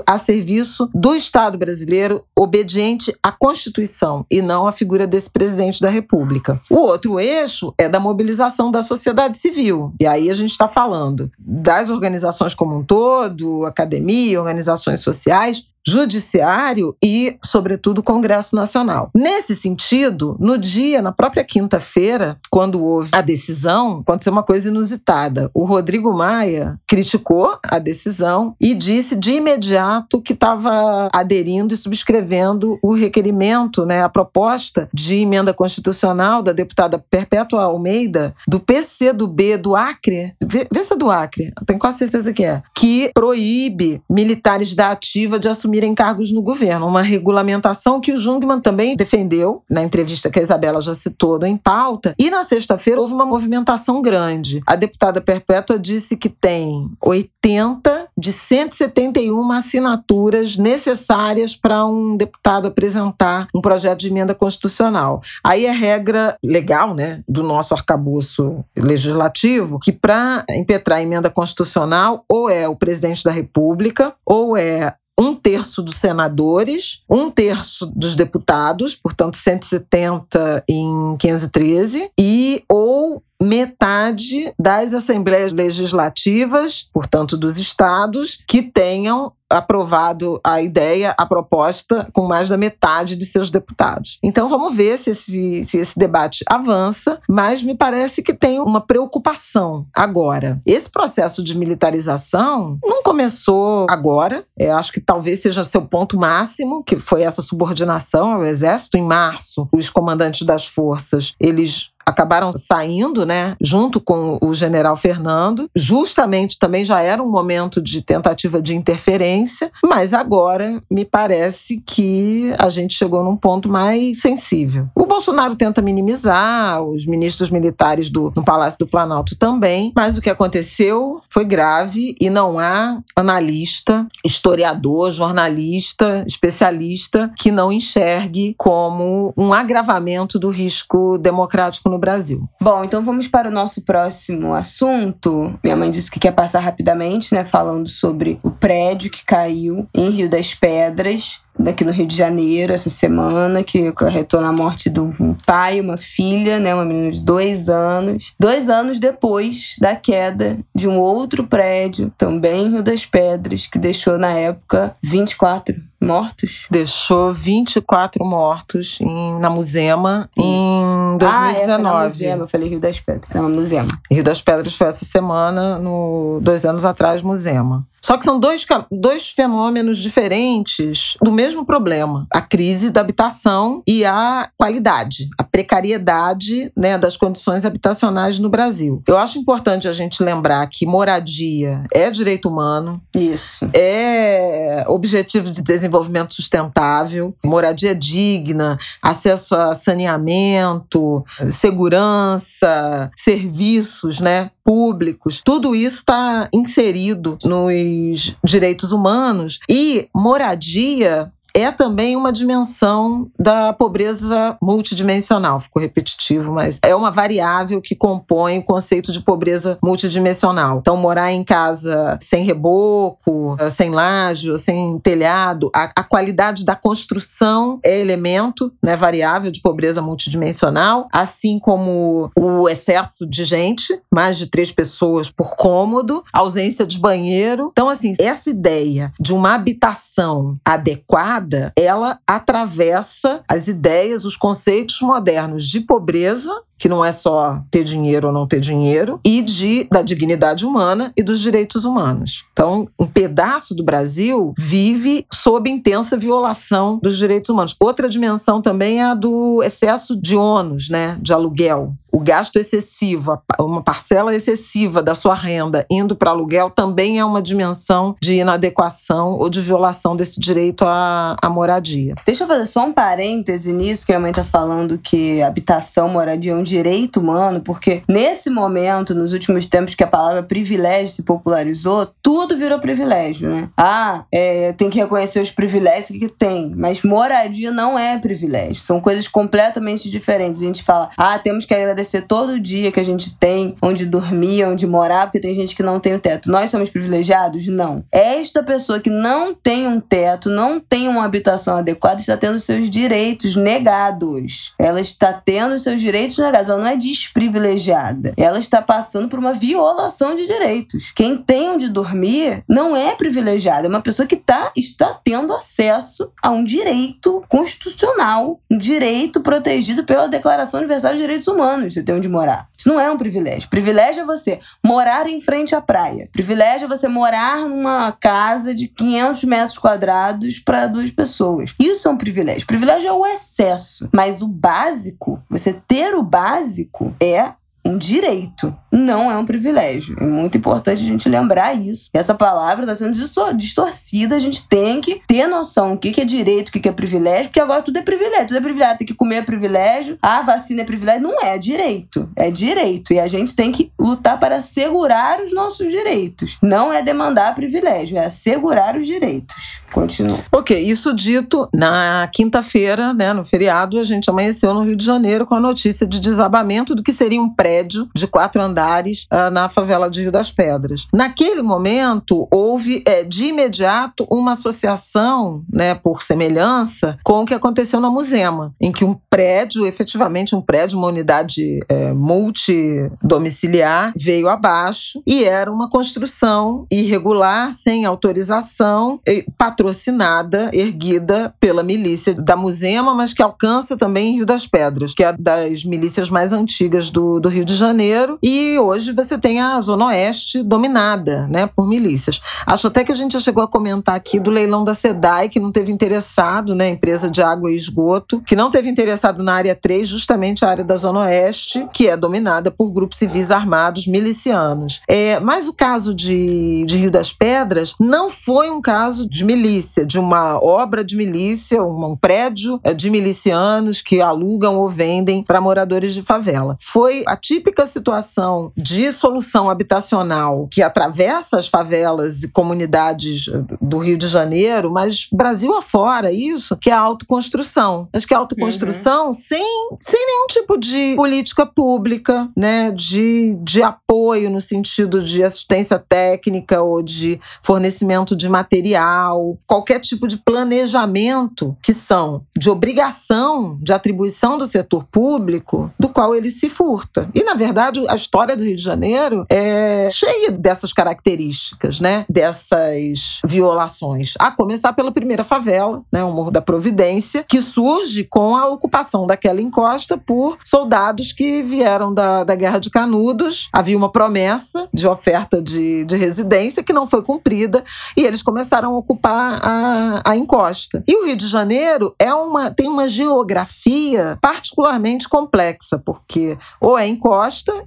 a serviço do Estado brasileiro, obediente à Constituição e não à figura desse presidente da República. O outro eixo é da mobilização da sociedade civil. E aí a gente está falando das organizações como um todo, academia, organizações sociais, Judiciário e, sobretudo, Congresso Nacional. Nesse sentido, no dia, na própria quinta-feira, quando houve a decisão, aconteceu uma coisa inusitada. O Rodrigo Maia criticou a decisão e disse de imediato que estava aderindo e subscrevendo o requerimento, né, a proposta de emenda constitucional da deputada Perpétua Almeida, do PC do B do Acre, vê, vê se é do Acre, tenho quase certeza que é, que proíbe militares da ativa de assumir assumirem cargos no governo. Uma regulamentação que o Jungmann também defendeu, na entrevista que a Isabela já citou em pauta. E na sexta-feira houve uma movimentação grande. A deputada Perpétua disse que tem 80 de 171 assinaturas necessárias para um deputado apresentar um projeto de emenda constitucional. Aí é regra legal, né, do nosso arcabouço legislativo, que para impetrar emenda constitucional ou é o presidente da República ou é um terço dos senadores, um terço dos deputados, portanto 170 em 513, e ou metade das assembleias legislativas, portanto dos estados, que tenham aprovado a ideia, a proposta, com mais da metade de seus deputados. Então vamos ver se esse, se esse debate avança, mas me parece que tem uma preocupação agora. Esse processo de militarização não começou agora, é, acho que talvez seja seu ponto máximo, que foi essa subordinação ao exército. Em março, os comandantes das forças, eles acabaram saindo, né, junto com o general Fernando. Justamente também já era um momento de tentativa de interferência, mas agora me parece que a gente chegou num ponto mais sensível. O Bolsonaro tenta minimizar, os ministros militares do, no Palácio do Planalto também, mas o que aconteceu foi grave e não há analista, historiador, jornalista, especialista que não enxergue como um agravamento do risco democrático no Brasil. Bom, então vamos para o nosso próximo assunto. Minha mãe disse que quer passar rapidamente, né, falando sobre o prédio que caiu em Rio das Pedras daqui no Rio de Janeiro essa semana, que acarretou na morte do um pai e uma filha, né, uma menina de dois anos. Dois anos depois da queda de um outro prédio, também em Rio das Pedras, que deixou na época 24 mortos. Deixou 24 mortos em, na Musema Isso. em 2019. Ah, é, na Musema, eu falei Rio das Pedras. Era uma Musema. Rio das Pedras foi essa semana, no, dois anos atrás, Musema. Só que são dois, dois fenômenos diferentes do mesmo problema: a crise da habitação e a qualidade, a precariedade né, das condições habitacionais no Brasil. Eu acho importante a gente lembrar que moradia é direito humano. Isso. É objetivo de desenvolvimento sustentável, moradia digna, acesso a saneamento, segurança, serviços, né? públicos, tudo isso está inserido nos direitos humanos e moradia é também uma dimensão da pobreza multidimensional. Ficou repetitivo, mas é uma variável que compõe o conceito de pobreza multidimensional. Então, morar em casa sem reboco, sem laje, sem telhado, a, a qualidade da construção é elemento né, variável de pobreza multidimensional, assim como o excesso de gente, mais de três pessoas por cômodo, ausência de banheiro. Então, assim, essa ideia de uma habitação adequada ela atravessa as ideias, os conceitos modernos de pobreza que não é só ter dinheiro ou não ter dinheiro, e de, da dignidade humana e dos direitos humanos. Então, um pedaço do Brasil vive sob intensa violação dos direitos humanos. Outra dimensão também é a do excesso de ônus, né, de aluguel. O gasto excessivo, uma parcela excessiva da sua renda indo para aluguel também é uma dimensão de inadequação ou de violação desse direito à, à moradia. Deixa eu fazer só um parêntese nisso que a mãe está falando que habitação, moradia é um direito humano, porque nesse momento, nos últimos tempos que a palavra privilégio se popularizou, tudo virou privilégio, né? Ah, é, tem que reconhecer os privilégios que tem, mas moradia não é privilégio, são coisas completamente diferentes. A gente fala, ah, temos que agradecer todo dia que a gente tem onde dormir, onde morar, porque tem gente que não tem o teto. Nós somos privilegiados? Não. Esta pessoa que não tem um teto, não tem uma habitação adequada, está tendo seus direitos negados. Ela está tendo seus direitos negados ela não é desprivilegiada. Ela está passando por uma violação de direitos. Quem tem onde dormir não é privilegiado, é uma pessoa que tá, está tendo acesso a um direito constitucional, um direito protegido pela Declaração Universal de Direitos Humanos. Você tem onde morar. Isso não é um privilégio. Privilégio é você morar em frente à praia. Privilégio é você morar numa casa de 500 metros quadrados para duas pessoas. Isso é um privilégio. Privilégio é o excesso. Mas o básico, você ter o básico, é um direito, não é um privilégio. É muito importante a gente lembrar isso. Essa palavra está sendo distorcida, a gente tem que ter noção do que é direito, o que é privilégio, porque agora tudo é privilégio, tudo é privilégio. Tem que comer é privilégio, a vacina é privilégio. Não é direito, é direito. E a gente tem que lutar para assegurar os nossos direitos. Não é demandar privilégio, é assegurar os direitos. Continua. Ok, isso dito, na quinta-feira, né, no feriado, a gente amanheceu no Rio de Janeiro com a notícia de desabamento do que seria um prédio prédio de quatro andares uh, na favela de Rio das Pedras. Naquele momento, houve é, de imediato uma associação, né, por semelhança, com o que aconteceu na Musema, em que um prédio, efetivamente um prédio, uma unidade é, multidomiciliar, veio abaixo e era uma construção irregular, sem autorização, patrocinada, erguida pela milícia da Musema, mas que alcança também Rio das Pedras, que é das milícias mais antigas do, do Rio de Janeiro, e hoje você tem a Zona Oeste dominada né, por milícias. Acho até que a gente já chegou a comentar aqui do leilão da SEDAI, que não teve interessado, né, empresa de água e esgoto, que não teve interessado na área 3, justamente a área da Zona Oeste, que é dominada por grupos civis armados milicianos. É, mas o caso de, de Rio das Pedras não foi um caso de milícia, de uma obra de milícia, um prédio é, de milicianos que alugam ou vendem para moradores de favela. Foi a típica situação de solução habitacional que atravessa as favelas e comunidades do Rio de Janeiro, mas Brasil afora isso, que é a autoconstrução. Mas que é a autoconstrução uhum. sem, sem nenhum tipo de política pública, né, de, de apoio no sentido de assistência técnica ou de fornecimento de material, qualquer tipo de planejamento que são de obrigação de atribuição do setor público, do qual ele se furta. E, na verdade, a história do Rio de Janeiro é cheia dessas características, né? Dessas violações. A começar pela primeira favela, né? O Morro da Providência, que surge com a ocupação daquela encosta por soldados que vieram da, da Guerra de Canudos. Havia uma promessa de oferta de, de residência que não foi cumprida e eles começaram a ocupar a, a encosta. E o Rio de Janeiro é uma, tem uma geografia particularmente complexa, porque ou é encosta,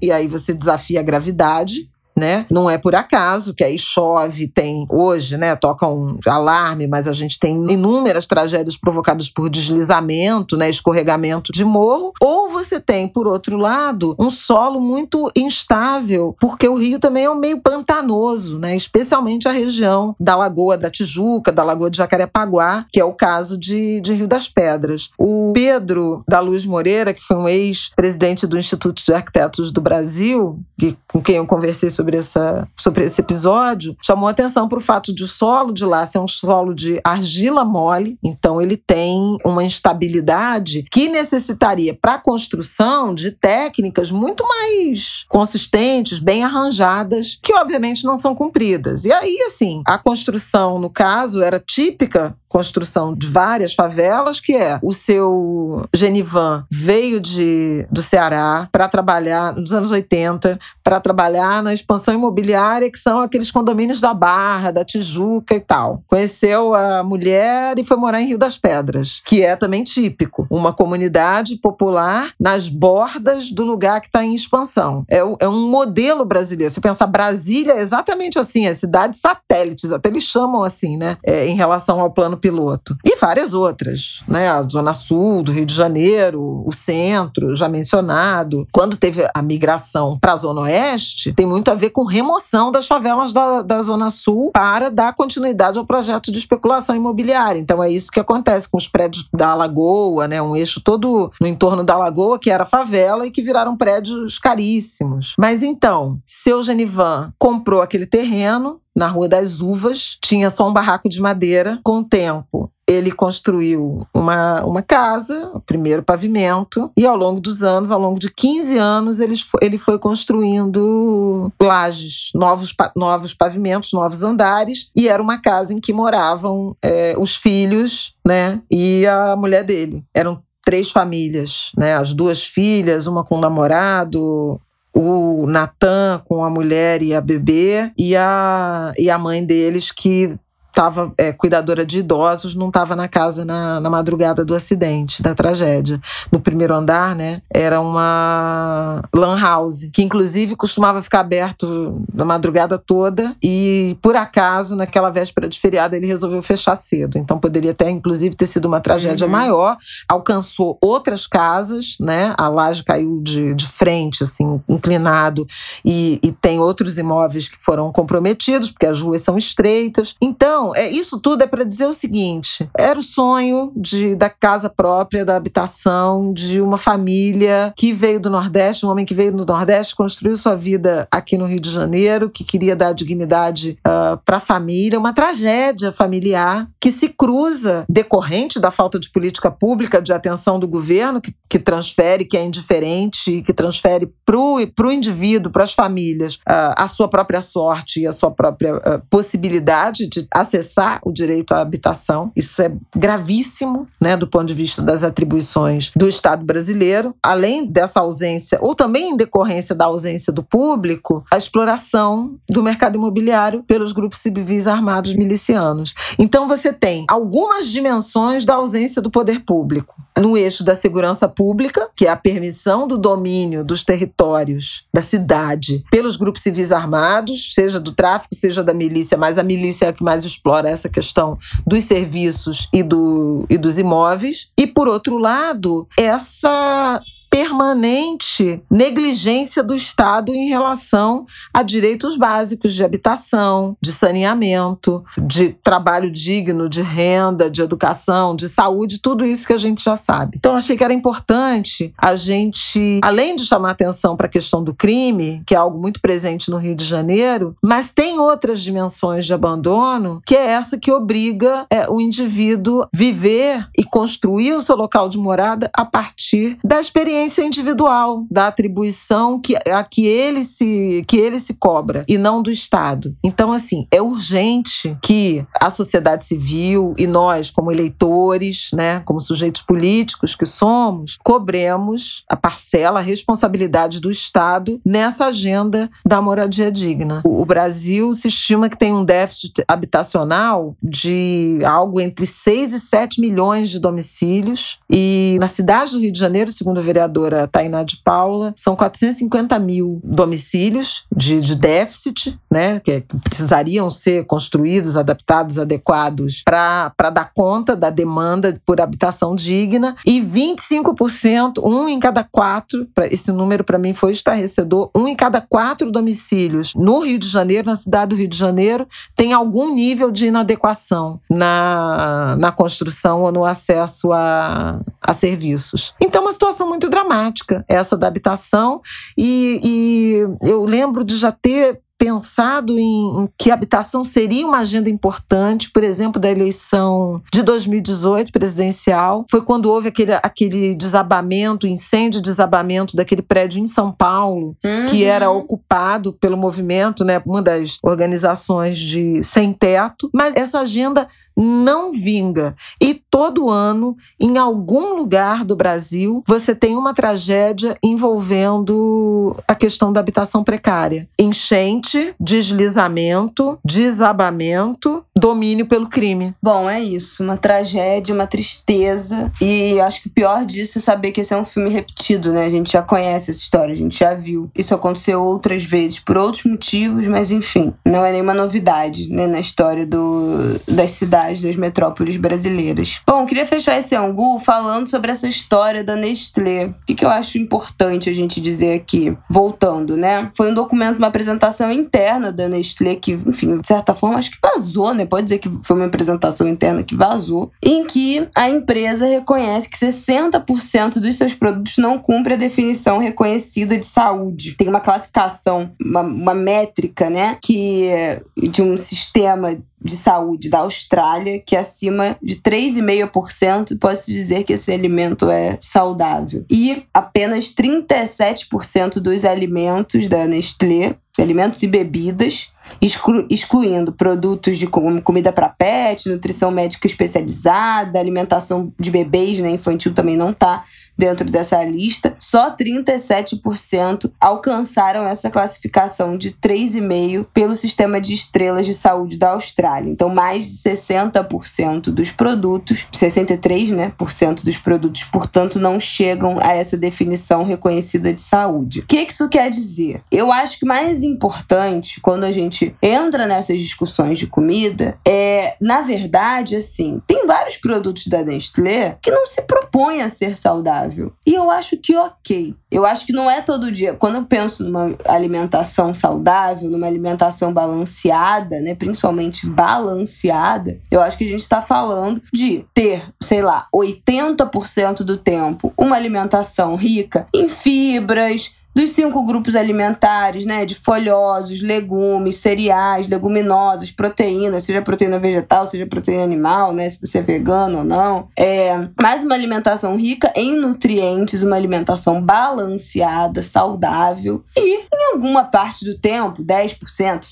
e aí você desafia a gravidade, né? Não é por acaso que aí chove, tem hoje, né? Toca um alarme, mas a gente tem inúmeras tragédias provocadas por deslizamento, né? Escorregamento de morro. Ou você tem, por outro lado, um solo muito instável, porque o Rio também é um meio pantanoso, né? Especialmente a região da Lagoa da Tijuca, da Lagoa de Jacarepaguá, que é o caso de, de Rio das Pedras. O Pedro da Luz Moreira, que foi um ex-presidente do Instituto de Arquitetos do Brasil, que, com quem eu conversei sobre sobre, essa, sobre esse episódio, chamou atenção para o fato de o solo de lá ser um solo de argila mole, então ele tem uma instabilidade que necessitaria para a construção de técnicas muito mais consistentes, bem arranjadas, que obviamente não são cumpridas. E aí, assim, a construção, no caso, era típica construção de várias favelas, que é o seu Genivan veio de, do Ceará para trabalhar nos anos 80, para trabalhar na expansão imobiliária, que são aqueles condomínios da Barra, da Tijuca e tal. Conheceu a mulher e foi morar em Rio das Pedras, que é também típico, uma comunidade popular nas bordas do lugar que está em expansão. É, é um modelo brasileiro. Você pensa, Brasília é exatamente assim, é cidades satélites, até eles chamam assim, né, é, em relação ao plano piloto. E várias outras, né? A Zona Sul do Rio de Janeiro, o centro, já mencionado. Quando teve a migração para a Zona Oeste, tem muito a ver com remoção das favelas da, da Zona Sul para dar continuidade ao projeto de especulação imobiliária. Então é isso que acontece com os prédios da Lagoa, né? Um eixo todo no entorno da Lagoa, que era favela e que viraram prédios caríssimos. Mas então, seu Genivan comprou aquele terreno na Rua das Uvas, tinha só um barraco de madeira. Com o tempo, ele construiu uma, uma casa, o primeiro pavimento, e ao longo dos anos, ao longo de 15 anos, ele foi, ele foi construindo lajes, novos, novos pavimentos, novos andares, e era uma casa em que moravam é, os filhos né, e a mulher dele. Eram três famílias, né? As duas filhas, uma com o namorado, o Natan com a mulher e a bebê e a, e a mãe deles que estava é, cuidadora de idosos, não estava na casa na, na, madrugada do acidente, da tragédia. No primeiro andar, né, era uma lan house, que inclusive costumava ficar aberto na madrugada toda e, por acaso, naquela véspera de feriado, ele resolveu fechar cedo. Então poderia até, inclusive, ter sido uma tragédia uhum. maior. Alcançou outras casas, né, a laje caiu de, de frente, assim, inclinado, e, e tem outros imóveis que foram comprometidos, porque as ruas são estreitas. Então, é, isso tudo é para dizer o seguinte: era o sonho de, da casa própria, da habitação, de uma família que veio do Nordeste, um homem que veio do Nordeste, construiu sua vida aqui no Rio de Janeiro, que queria dar dignidade uh, ah, para a família, uma tragédia familiar que se cruza decorrente da falta de política pública, de atenção do governo, que, que transfere, que é indiferente, que transfere para o indivíduo, para as famílias, uh, a sua própria sorte e a sua própria uh, possibilidade de acessar acessar o direito à habitação. Isso é gravíssimo, né, do ponto de vista das atribuições do Estado brasileiro. Além dessa ausência, ou também em decorrência da ausência do público, a exploração do mercado imobiliário pelos grupos civis armados milicianos. Então você tem algumas dimensões da ausência do poder público no eixo da segurança pública, que é a permissão do domínio dos territórios da cidade pelos grupos civis armados, seja do tráfico, seja da milícia, mas a milícia é a que mais explora essa questão dos serviços e, do, e dos imóveis. E, por outro lado, essa permanente negligência do Estado em relação a direitos básicos de habitação, de saneamento, de trabalho digno, de renda, de educação, de saúde, tudo isso que a gente já sabe. Então, achei que era importante a gente, além de chamar atenção para a questão do crime, que é algo muito presente no Rio de Janeiro, mas tem outras dimensões de abandono, que é essa que obriga é, o indivíduo viver e construir o seu local de morada a partir da experiência individual da atribuição que, a que ele, se, que ele se cobra e não do Estado. Então, assim, é urgente que a sociedade civil e nós, como eleitores, né, como sujeitos políticos que somos, cobremos a parcela, a responsabilidade do Estado nessa agenda da moradia digna. O Brasil se estima que tem um déficit habitacional de algo entre 6 e 7 milhões de domicílios e na cidade do Rio de Janeiro, segundo o vereador Tainá de Paula, são 450 mil domicílios de, de déficit, né, que precisariam ser construídos, adaptados, adequados para dar conta da demanda por habitação digna, e 25%, um em cada quatro, esse número para mim foi estarrecedor, um em cada quatro domicílios no Rio de Janeiro, na cidade do Rio de Janeiro, tem algum nível de inadequação na, na construção ou no acesso a, a serviços. Então, é uma situação muito dramática dramática, essa da habitação, e, e eu lembro de já ter pensado em, em, que habitação seria uma agenda importante, por exemplo, da eleição de 2018 presidencial. Foi quando houve aquele, aquele desabamento, incêndio desabamento daquele prédio em São Paulo, uhum. que era ocupado pelo movimento, né, uma das organizações de sem teto. Mas essa agenda não vinga. E todo ano, em algum lugar do Brasil, você tem uma tragédia envolvendo a questão da habitação precária. Enchente, deslizamento, desabamento, domínio pelo crime. Bom, é isso. Uma tragédia, uma tristeza. E acho que o pior disso é saber que esse é um filme repetido, né? A gente já conhece essa história, a gente já viu. Isso aconteceu outras vezes por outros motivos, mas enfim, não é nenhuma novidade, né? Na história do, das cidades das metrópoles brasileiras. Bom, queria fechar esse angu falando sobre essa história da Nestlé. O que, que eu acho importante a gente dizer aqui? Voltando, né? Foi um documento, uma apresentação interna da Nestlé que, enfim, de certa forma, acho que vazou, né? Pode dizer que foi uma apresentação interna que vazou, em que a empresa reconhece que 60% dos seus produtos não cumpre a definição reconhecida de saúde. Tem uma classificação, uma, uma métrica, né? Que de um sistema de saúde da Austrália, que é acima de 3,5% posso dizer que esse alimento é saudável. E apenas 37% dos alimentos da Nestlé, alimentos e bebidas, exclu excluindo produtos de comida para pet, nutrição médica especializada, alimentação de bebês, né, infantil também não está dentro dessa lista, só 37% alcançaram essa classificação de 3,5 pelo sistema de estrelas de saúde da Austrália. Então, mais de 60% dos produtos, 63%, né, por cento dos produtos, portanto, não chegam a essa definição reconhecida de saúde. O que isso quer dizer? Eu acho que mais importante quando a gente entra nessas discussões de comida é, na verdade, assim, tem vários produtos da Nestlé que não se propõem a ser saudáveis saudável. E eu acho que ok. Eu acho que não é todo dia. Quando eu penso numa alimentação saudável, numa alimentação balanceada, né, principalmente balanceada, eu acho que a gente está falando de ter, sei lá, 80% do tempo uma alimentação rica em fibras, dos cinco grupos alimentares, né? De folhosos, legumes, cereais, leguminosas, proteínas, seja proteína vegetal, seja proteína animal, né? Se você é vegano ou não. É, mais uma alimentação rica em nutrientes, uma alimentação balanceada, saudável e, em alguma parte do tempo, 10%,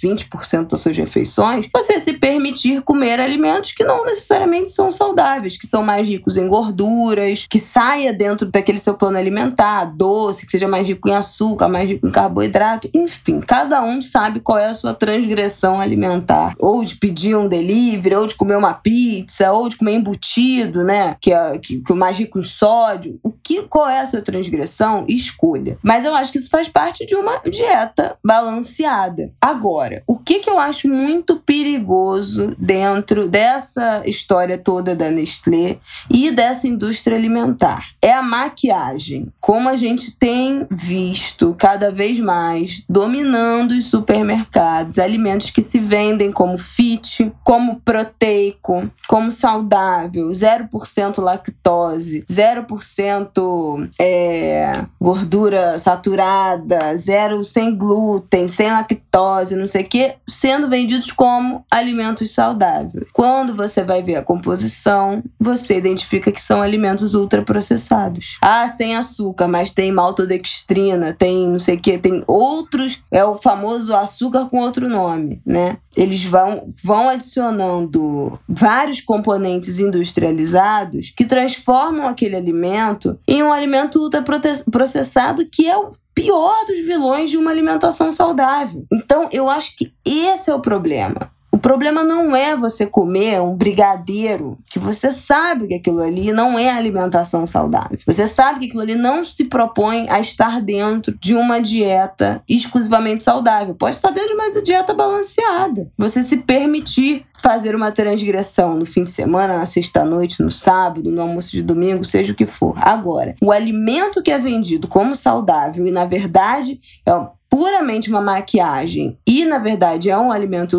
20% das suas refeições, você se permitir comer alimentos que não necessariamente são saudáveis, que são mais ricos em gorduras, que saia dentro daquele seu plano alimentar, doce, que seja mais rico em açúcar, mais rico em carboidrato, enfim, cada um sabe qual é a sua transgressão alimentar. Ou de pedir um delivery, ou de comer uma pizza, ou de comer embutido, né? Que é, que, que é mais rico em sódio. O que, qual é a sua transgressão? Escolha. Mas eu acho que isso faz parte de uma dieta balanceada. Agora, o que, que eu acho muito perigoso dentro dessa história toda da Nestlé e dessa indústria alimentar é a maquiagem. Como a gente tem visto cada vez mais dominando os supermercados alimentos que se vendem como fit, como proteico, como saudável, 0% lactose, 0% é, gordura saturada, zero sem glúten, sem lactose, não sei o que, sendo vendidos como alimentos saudáveis. Quando você vai ver a composição, você identifica que são alimentos ultraprocessados. Ah, sem açúcar, mas tem maltodextrina, tem não sei o que, tem outros, é o famoso açúcar com outro nome, né? Eles vão, vão adicionando vários componentes industrializados que transformam aquele alimento em um alimento ultraprocessado que é o pior dos vilões de uma alimentação saudável. Então, eu acho que esse é o problema. O problema não é você comer um brigadeiro que você sabe que aquilo ali não é alimentação saudável. Você sabe que aquilo ali não se propõe a estar dentro de uma dieta exclusivamente saudável. Pode estar dentro de uma dieta balanceada. Você se permitir fazer uma transgressão no fim de semana, na sexta-noite, no sábado, no almoço de domingo, seja o que for. Agora, o alimento que é vendido como saudável e na verdade é puramente uma maquiagem e, na verdade, é um alimento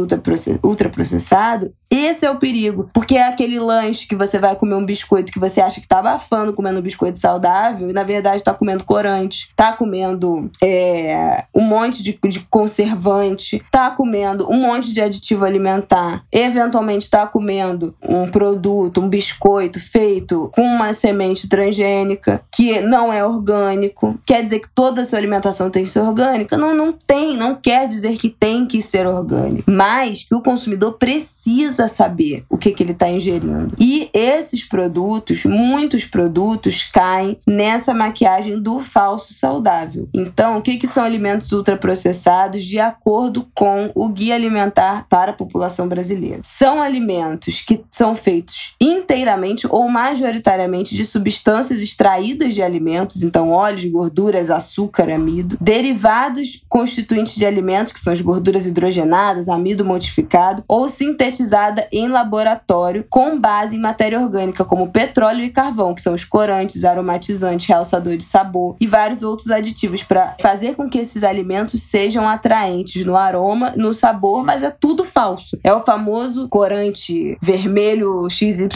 ultraprocessado, esse é o perigo. Porque é aquele lanche que você vai comer um biscoito que você acha que tá abafando comendo um biscoito saudável e, na verdade, tá comendo corante, tá comendo é, um monte de, de conservante, tá comendo um monte de aditivo alimentar, eventualmente tá comendo um produto, um biscoito feito com uma semente transgênica que não é orgânico. Quer dizer que toda a sua alimentação tem que ser orgânica? Não, não tem. Não quer dizer que tem que ser orgânico. Mas que o consumidor precisa saber o que, que ele está ingerindo. E esses produtos, muitos produtos, caem nessa maquiagem do falso saudável. Então, o que, que são alimentos ultraprocessados de acordo com o Guia Alimentar para a População Brasileira? São alimentos que são feitos inteiramente ou majoritariamente de substâncias extraídas de alimentos, então óleos, gorduras, açúcar, amido, derivados constituintes de alimentos, que são as gorduras hidrogenadas, amido modificado, ou sintetizados em laboratório com base em matéria orgânica, como petróleo e carvão, que são os corantes, aromatizantes, realçador de sabor e vários outros aditivos para fazer com que esses alimentos sejam atraentes no aroma, no sabor, mas é tudo falso. É o famoso corante vermelho XYZ,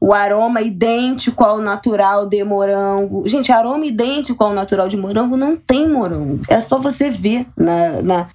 o aroma idêntico ao natural de morango. Gente, aroma idêntico ao natural de morango não tem morango. É só você ver na, na,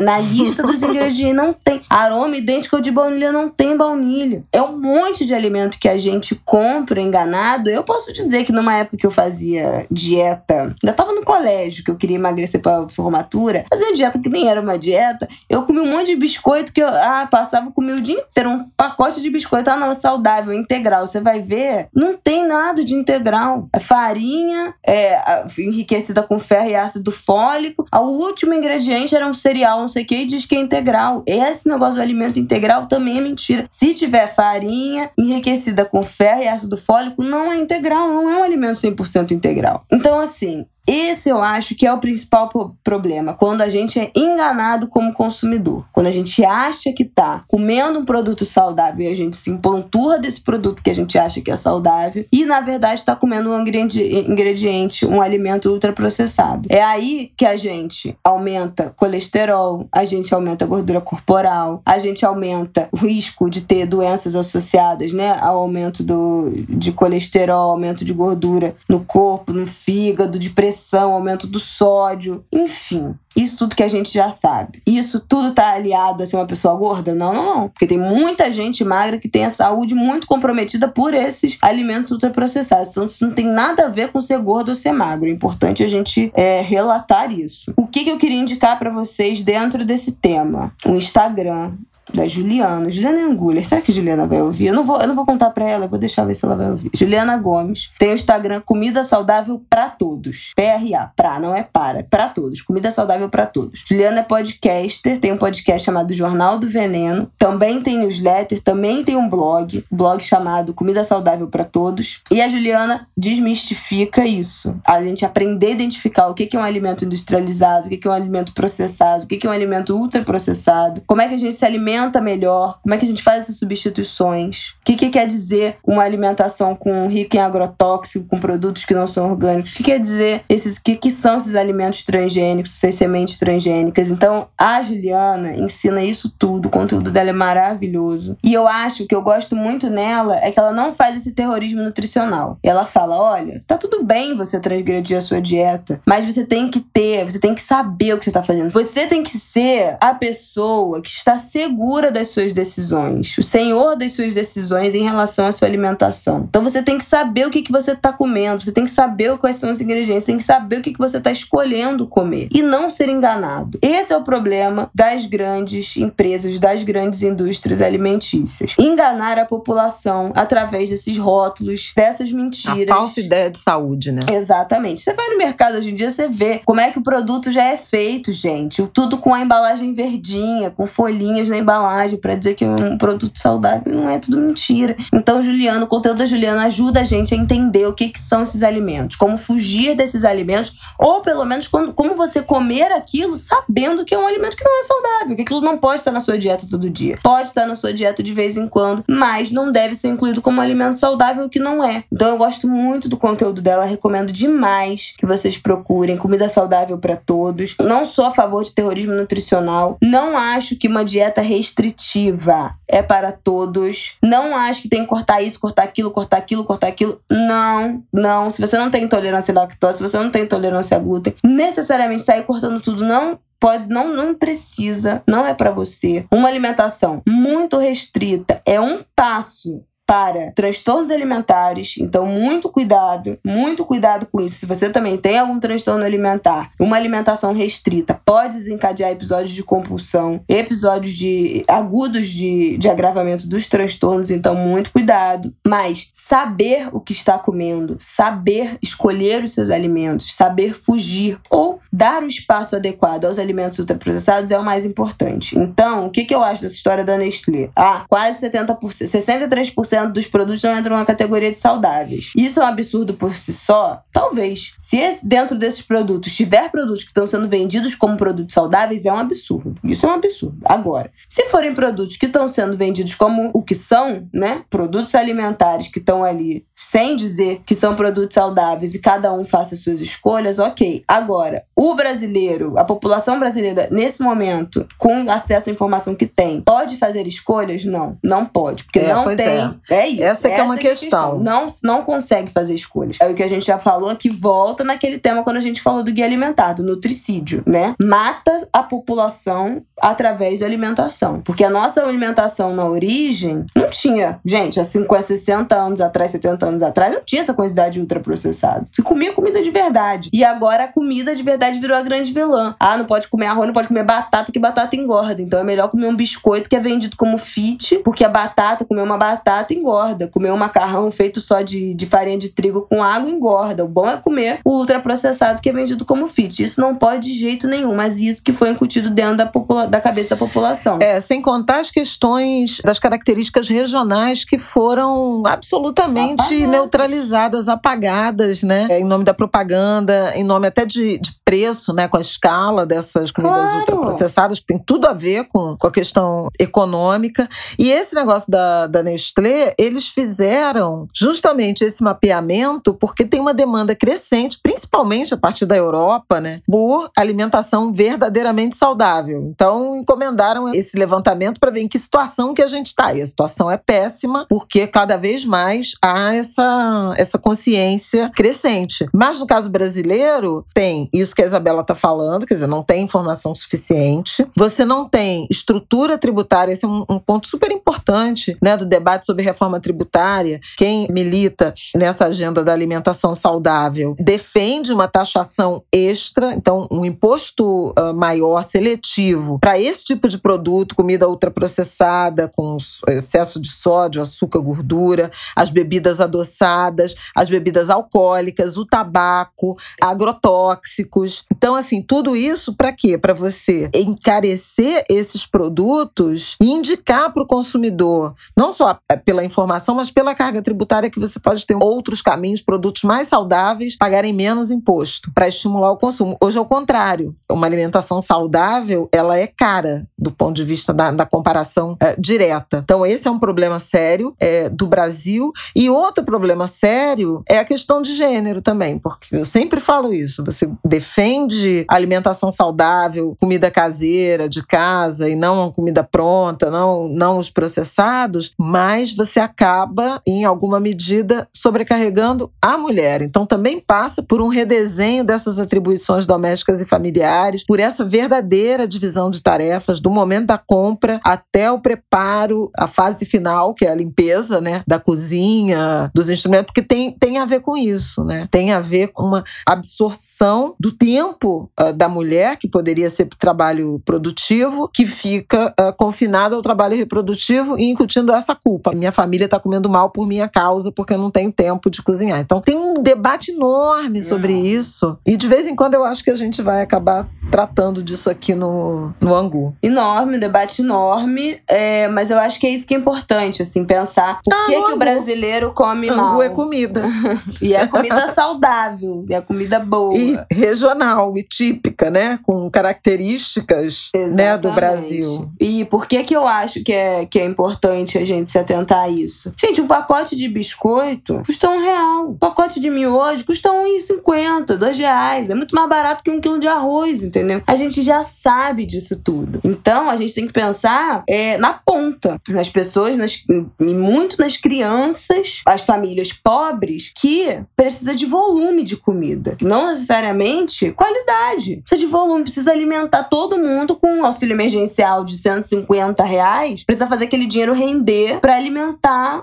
na lista dos ingredientes. Não tem. Aroma idêntico ao de baunilha baunilha não tem baunilha. É um monte de alimento que a gente compra enganado. Eu posso dizer que numa época que eu fazia dieta, ainda tava no colégio, que eu queria emagrecer pra formatura, fazia dieta que nem era uma dieta, eu comi um monte de biscoito que eu ah, passava, comia o dia inteiro, um pacote de biscoito. Ah, não, é saudável, é integral. Você vai ver, não tem nada de integral. É farinha, é enriquecida com ferro e ácido fólico. O último ingrediente era um cereal, não sei o que, e diz que é integral. Esse negócio do alimento integral também também é mentira. Se tiver farinha enriquecida com ferro e ácido fólico, não é integral, não é um alimento 100% integral. Então, assim, esse eu acho que é o principal problema, quando a gente é enganado como consumidor. Quando a gente acha que tá comendo um produto saudável e a gente se empanturra desse produto que a gente acha que é saudável e na verdade está comendo um ingrediente, um alimento ultraprocessado. É aí que a gente aumenta colesterol, a gente aumenta gordura corporal, a gente aumenta o risco de ter doenças associadas, né, ao aumento do, de colesterol, aumento de gordura no corpo, no fígado, de pressão pressão, aumento do sódio, enfim. Isso tudo que a gente já sabe. Isso tudo tá aliado a ser uma pessoa gorda? Não, não, não. Porque tem muita gente magra que tem a saúde muito comprometida por esses alimentos ultraprocessados. Então, isso não tem nada a ver com ser gordo ou ser magro. É importante a gente é, relatar isso. O que, que eu queria indicar para vocês dentro desse tema? O Instagram da Juliana, Juliana Anguler. Será que Juliana vai ouvir? Eu não vou, eu não vou contar para ela, vou deixar ver se ela vai ouvir. Juliana Gomes tem o Instagram Comida Saudável para Todos. PRA, pra, não é para, é para todos. Comida Saudável para Todos. Juliana é podcaster, tem um podcast chamado Jornal do Veneno, também tem newsletter, também tem um blog, blog chamado Comida Saudável para Todos. E a Juliana desmistifica isso. A gente aprender a identificar o que é um alimento industrializado, o que é um alimento processado, o que é um alimento ultraprocessado, como é que a gente se alimenta alimenta melhor, como é que a gente faz essas substituições, o que, que quer dizer uma alimentação com rica em agrotóxico, com produtos que não são orgânicos, o que quer dizer esses, que, que são esses alimentos transgênicos, essas sementes transgênicas. Então, a Juliana ensina isso tudo, o conteúdo dela é maravilhoso. E eu acho que eu gosto muito nela é que ela não faz esse terrorismo nutricional. Ela fala: olha, tá tudo bem você transgredir a sua dieta, mas você tem que ter, você tem que saber o que você tá fazendo. Você tem que ser a pessoa que está segura segura das suas decisões, o senhor das suas decisões em relação à sua alimentação. Então você tem que saber o que, que você está comendo, você tem que saber quais são os ingredientes, tem que saber o que, que você está escolhendo comer e não ser enganado. Esse é o problema das grandes empresas, das grandes indústrias alimentícias. Enganar a população através desses rótulos, dessas mentiras. A falsa ideia de saúde, né? Exatamente. Você vai no mercado hoje em dia, você vê como é que o produto já é feito, gente. Tudo com a embalagem verdinha, com folhinhas na embalagem embalagem para dizer que é um produto saudável não é tudo mentira. Então, Juliano, o conteúdo da Juliana ajuda a gente a entender o que, que são esses alimentos, como fugir desses alimentos, ou pelo menos como, como você comer aquilo sabendo que é um alimento que não é saudável, que aquilo não pode estar na sua dieta todo dia. Pode estar na sua dieta de vez em quando, mas não deve ser incluído como um alimento saudável, que não é. Então, eu gosto muito do conteúdo dela, recomendo demais que vocês procurem comida saudável para todos. Não sou a favor de terrorismo nutricional, não acho que uma dieta restritiva é para todos. Não acho que tem que cortar isso, cortar aquilo, cortar aquilo, cortar aquilo. Não, não. Se você não tem intolerância à lactose, se você não tem intolerância a glúten, necessariamente sair cortando tudo não pode não não precisa, não é para você. Uma alimentação muito restrita é um passo para transtornos alimentares. Então, muito cuidado, muito cuidado com isso. Se você também tem algum transtorno alimentar, uma alimentação restrita pode desencadear episódios de compulsão, episódios de agudos de, de agravamento dos transtornos. Então, muito cuidado. Mas saber o que está comendo, saber escolher os seus alimentos, saber fugir ou dar o espaço adequado aos alimentos ultraprocessados é o mais importante. Então, o que, que eu acho dessa história da Nestlé? Ah, quase 70%, 63% dos produtos não entram na categoria de saudáveis. Isso é um absurdo por si só? Talvez. Se esse, dentro desses produtos tiver produtos que estão sendo vendidos como produtos saudáveis, é um absurdo. Isso é um absurdo. Agora, se forem produtos que estão sendo vendidos como o que são, né? Produtos alimentares que estão ali sem dizer que são produtos saudáveis e cada um faça suas escolhas, ok. Agora, o brasileiro, a população brasileira, nesse momento, com acesso à informação que tem, pode fazer escolhas? Não, não pode. Porque é, não tem. É. É isso. Essa, é, é uma questão. questão. Não, não consegue fazer escolhas. É o que a gente já falou que volta naquele tema quando a gente falou do guia alimentar, do nutricídio, né? Mata a população através da alimentação. Porque a nossa alimentação na origem não tinha. Gente, há 50, 60 anos atrás, 70 anos atrás, não tinha essa quantidade de ultraprocessado. Se comia comida de verdade. E agora a comida de verdade virou a grande vilã. Ah, não pode comer arroz, não pode comer batata, que batata engorda. Então é melhor comer um biscoito que é vendido como fit, porque a batata, comer uma batata engorda. Comer um macarrão feito só de, de farinha de trigo com água engorda. O bom é comer o ultraprocessado que é vendido como fit. Isso não pode de jeito nenhum, mas isso que foi incutido dentro da, da cabeça da população. É, sem contar as questões das características regionais que foram absolutamente apagadas. neutralizadas, apagadas, né? É, em nome da propaganda, em nome até de, de preço, né? Com a escala dessas comidas claro. ultraprocessadas, que tem tudo a ver com, com a questão econômica. E esse negócio da, da Nestlé Eles fizeram justamente esse mapeamento porque tem uma demanda crescente, principalmente a partir da Europa, né, por alimentação verdadeiramente saudável. Então, encomendaram esse levantamento para ver em que situação que a gente está. E a situação é péssima, porque cada vez mais há essa, essa consciência crescente. Mas no caso brasileiro, tem isso que a Isabela está falando, quer dizer, não tem informação suficiente. Você não tem estrutura tributária, esse é um, um ponto super importante né, do debate sobre reforma tributária. Quem milita nessa agenda da alimentação saudável defende uma taxação extra, então um imposto uh, maior, seletivo, para esse tipo de produto, comida ultraprocessada, com excesso de sódio, açúcar, gordura, as bebidas adoçadas, as bebidas alcoólicas, o tabaco, agrotóxicos. Então, assim, tudo isso para quê? Para você encarecer esses produtos e indicar para o consumidor, não só é, informação, mas pela carga tributária que você pode ter outros caminhos, produtos mais saudáveis, pagarem menos imposto para estimular o consumo. Hoje é o contrário. Uma alimentação saudável, ela é cara do ponto de vista da, da comparação é, direta. Então, esse é um problema sério é, do Brasil. E outro problema sério é a questão de gênero também, porque eu sempre falo isso. Você defende alimentação saudável, comida caseira, de casa, e não comida pronta, não, não os processados, mas você acaba, em alguma medida, sobrecarregando a mulher. Então, também passa por um redesenho dessas atribuições domésticas e familiares, por essa verdadeira divisão de tarefas, do momento da compra até o preparo, a fase final, que é a limpeza né, da cozinha, dos instrumentos, porque tem, tem a ver com isso, né? Tem a ver com uma absorção do tempo uh, da mulher, que poderia ser trabalho produtivo, que fica uh, confinada ao trabalho reprodutivo e incutindo essa culpa. Minha família está comendo mal por minha causa, porque eu não tenho tempo de cozinhar. Então tem um debate enorme sobre isso. E de vez em quando eu acho que a gente vai acabar tratando disso aqui no, no Angu. Enorme, debate enorme, é, mas eu acho que é isso que é importante, assim, pensar por ah, que, que o brasileiro come Angu mal. é comida. e é comida saudável, é comida boa. E regional e típica, né? Com características né, do Brasil. E por que que eu acho que é, que é importante a gente se atentar a isso? Gente, um pacote de biscoito custa um real. Um pacote de miojo custa um e cinquenta, dois reais. É muito mais barato que um quilo de arroz, entendeu? A gente já sabe disso tudo. Então, a gente tem que pensar é, na ponta, nas pessoas, nas, e muito nas crianças, as famílias pobres, que precisa de volume de comida. Não necessariamente qualidade. Precisa de volume, precisa alimentar todo mundo com um auxílio emergencial de 150 reais. Precisa fazer aquele dinheiro render para alimentar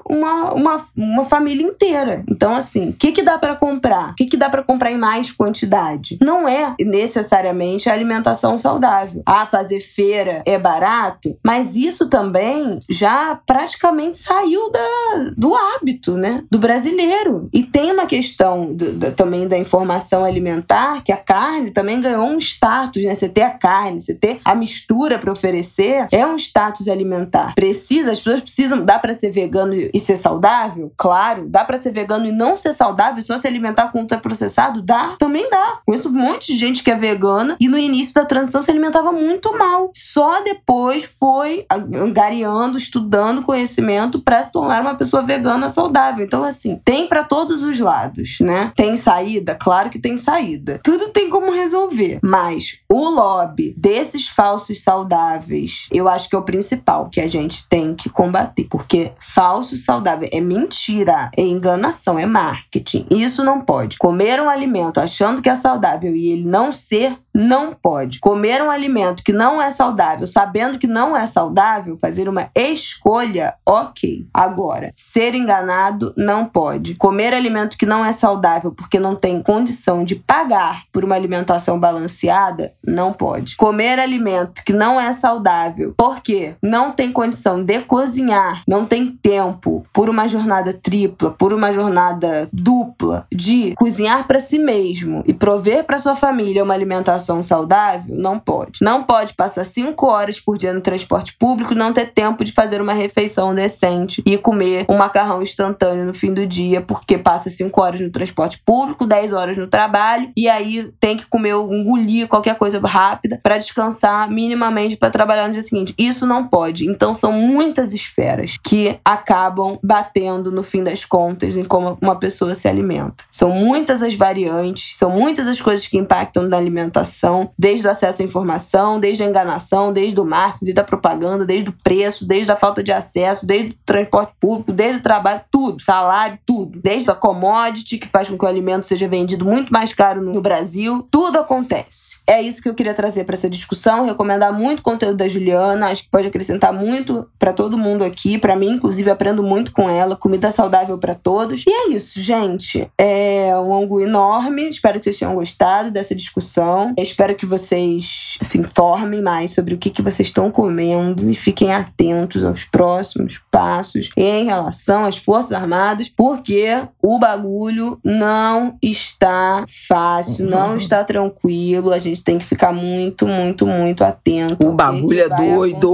uma, uma, uma família inteira. Então, assim, o que, que dá para comprar? O que, que dá para comprar em mais quantidade? Não é necessariamente a alimentação saudável. Ah, fazer feira é barato, mas isso também já praticamente saiu da, do hábito, né? Do brasileiro. E tem uma questão do, também da informação alimentar, que a carne também ganhou um status, né? Você ter a carne, você ter a mistura para oferecer, é um status alimentar. Precisa, as pessoas precisam, dá para ser vegano e ser saudável? Claro. Dá para ser vegano e não ser saudável, só se alimentar com ultraprocessado? Dá, também dá. Conheço um monte de gente que é vegana e no início da transição se alimentava muito mal. Só depois foi angariando, estudando conhecimento para se tornar uma pessoa vegana saudável. Então, assim, tem para todos os lados, né? Tem saída? Claro que tem saída. Tudo tem como resolver. Mas o lobby desses falsos saudáveis, eu acho que é o principal que a gente tem que combater. Porque falso saudável é mentira, é enganação, é marketing. Isso não pode. Comer um alimento achando que é saudável e ele não ser, não pode. Comer um alimento que não é saudável, sabendo que não é saudável, fazer uma escolha, ok. Agora, ser enganado não pode. Comer alimento que não é saudável porque não tem condição de pagar por uma alimentação balanceada, não pode. Comer alimento que não é saudável porque não tem condição de cozinhar, não tem tempo por uma jornada tripla, por uma jornada dupla de cozinhar para si mesmo e prover para sua família uma alimentação saudável? Não pode. Não pode passar cinco horas por dia no transporte público, não ter tempo de fazer uma refeição decente e comer um macarrão instantâneo no fim do dia, porque passa cinco horas no transporte público, 10 horas no trabalho, e aí tem que comer, engolir qualquer coisa rápida para descansar minimamente para trabalhar no dia seguinte. Isso não pode. Então são muitas esferas que acabam batendo no fim das contas em como uma pessoa se alimenta. São muitas as variantes, são muitas as coisas que impactam na alimentação, desde o acesso à informação, desde a enganação, desde o marketing, desde a propaganda, desde o preço, desde a falta de acesso, desde o transporte público, desde o trabalho, tudo, salário, tudo. Desde a commodity, que faz com que o alimento seja vendido muito mais caro no Brasil, tudo acontece. É isso que eu queria trazer para essa discussão, recomendar muito conteúdo da Juliana, acho que pode acrescentar muito para todo mundo aqui, para mim, inclusive, aprendo muito com ela, comida saudável para todos. E é isso, gente. É um ângulo enorme, espero que vocês tenham gostado dessa discussão. Eu espero que vocês se informem mais sobre o que, que vocês estão comendo e fiquem atentos aos próximos passos em relação às Forças Armadas, porque o bagulho não está fácil, não está tranquilo. A gente tem que ficar muito, muito, muito atento. O bagulho é doido.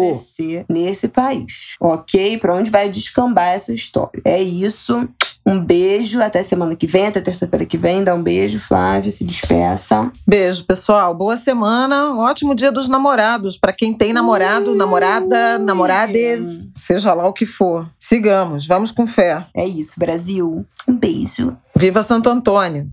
Nesse país, ok? Para onde vai descambar essa história? É isso. Um beijo, até semana que vem, até terça-feira que vem. Dá um beijo, Flávio, se despeça. Beijo, pessoal. Boa semana. Um ótimo dia dos namorados. Para quem tem namorado, namorada, namorades, seja lá o que for. Sigamos, vamos com fé. É isso, Brasil. Um beijo. Viva Santo Antônio.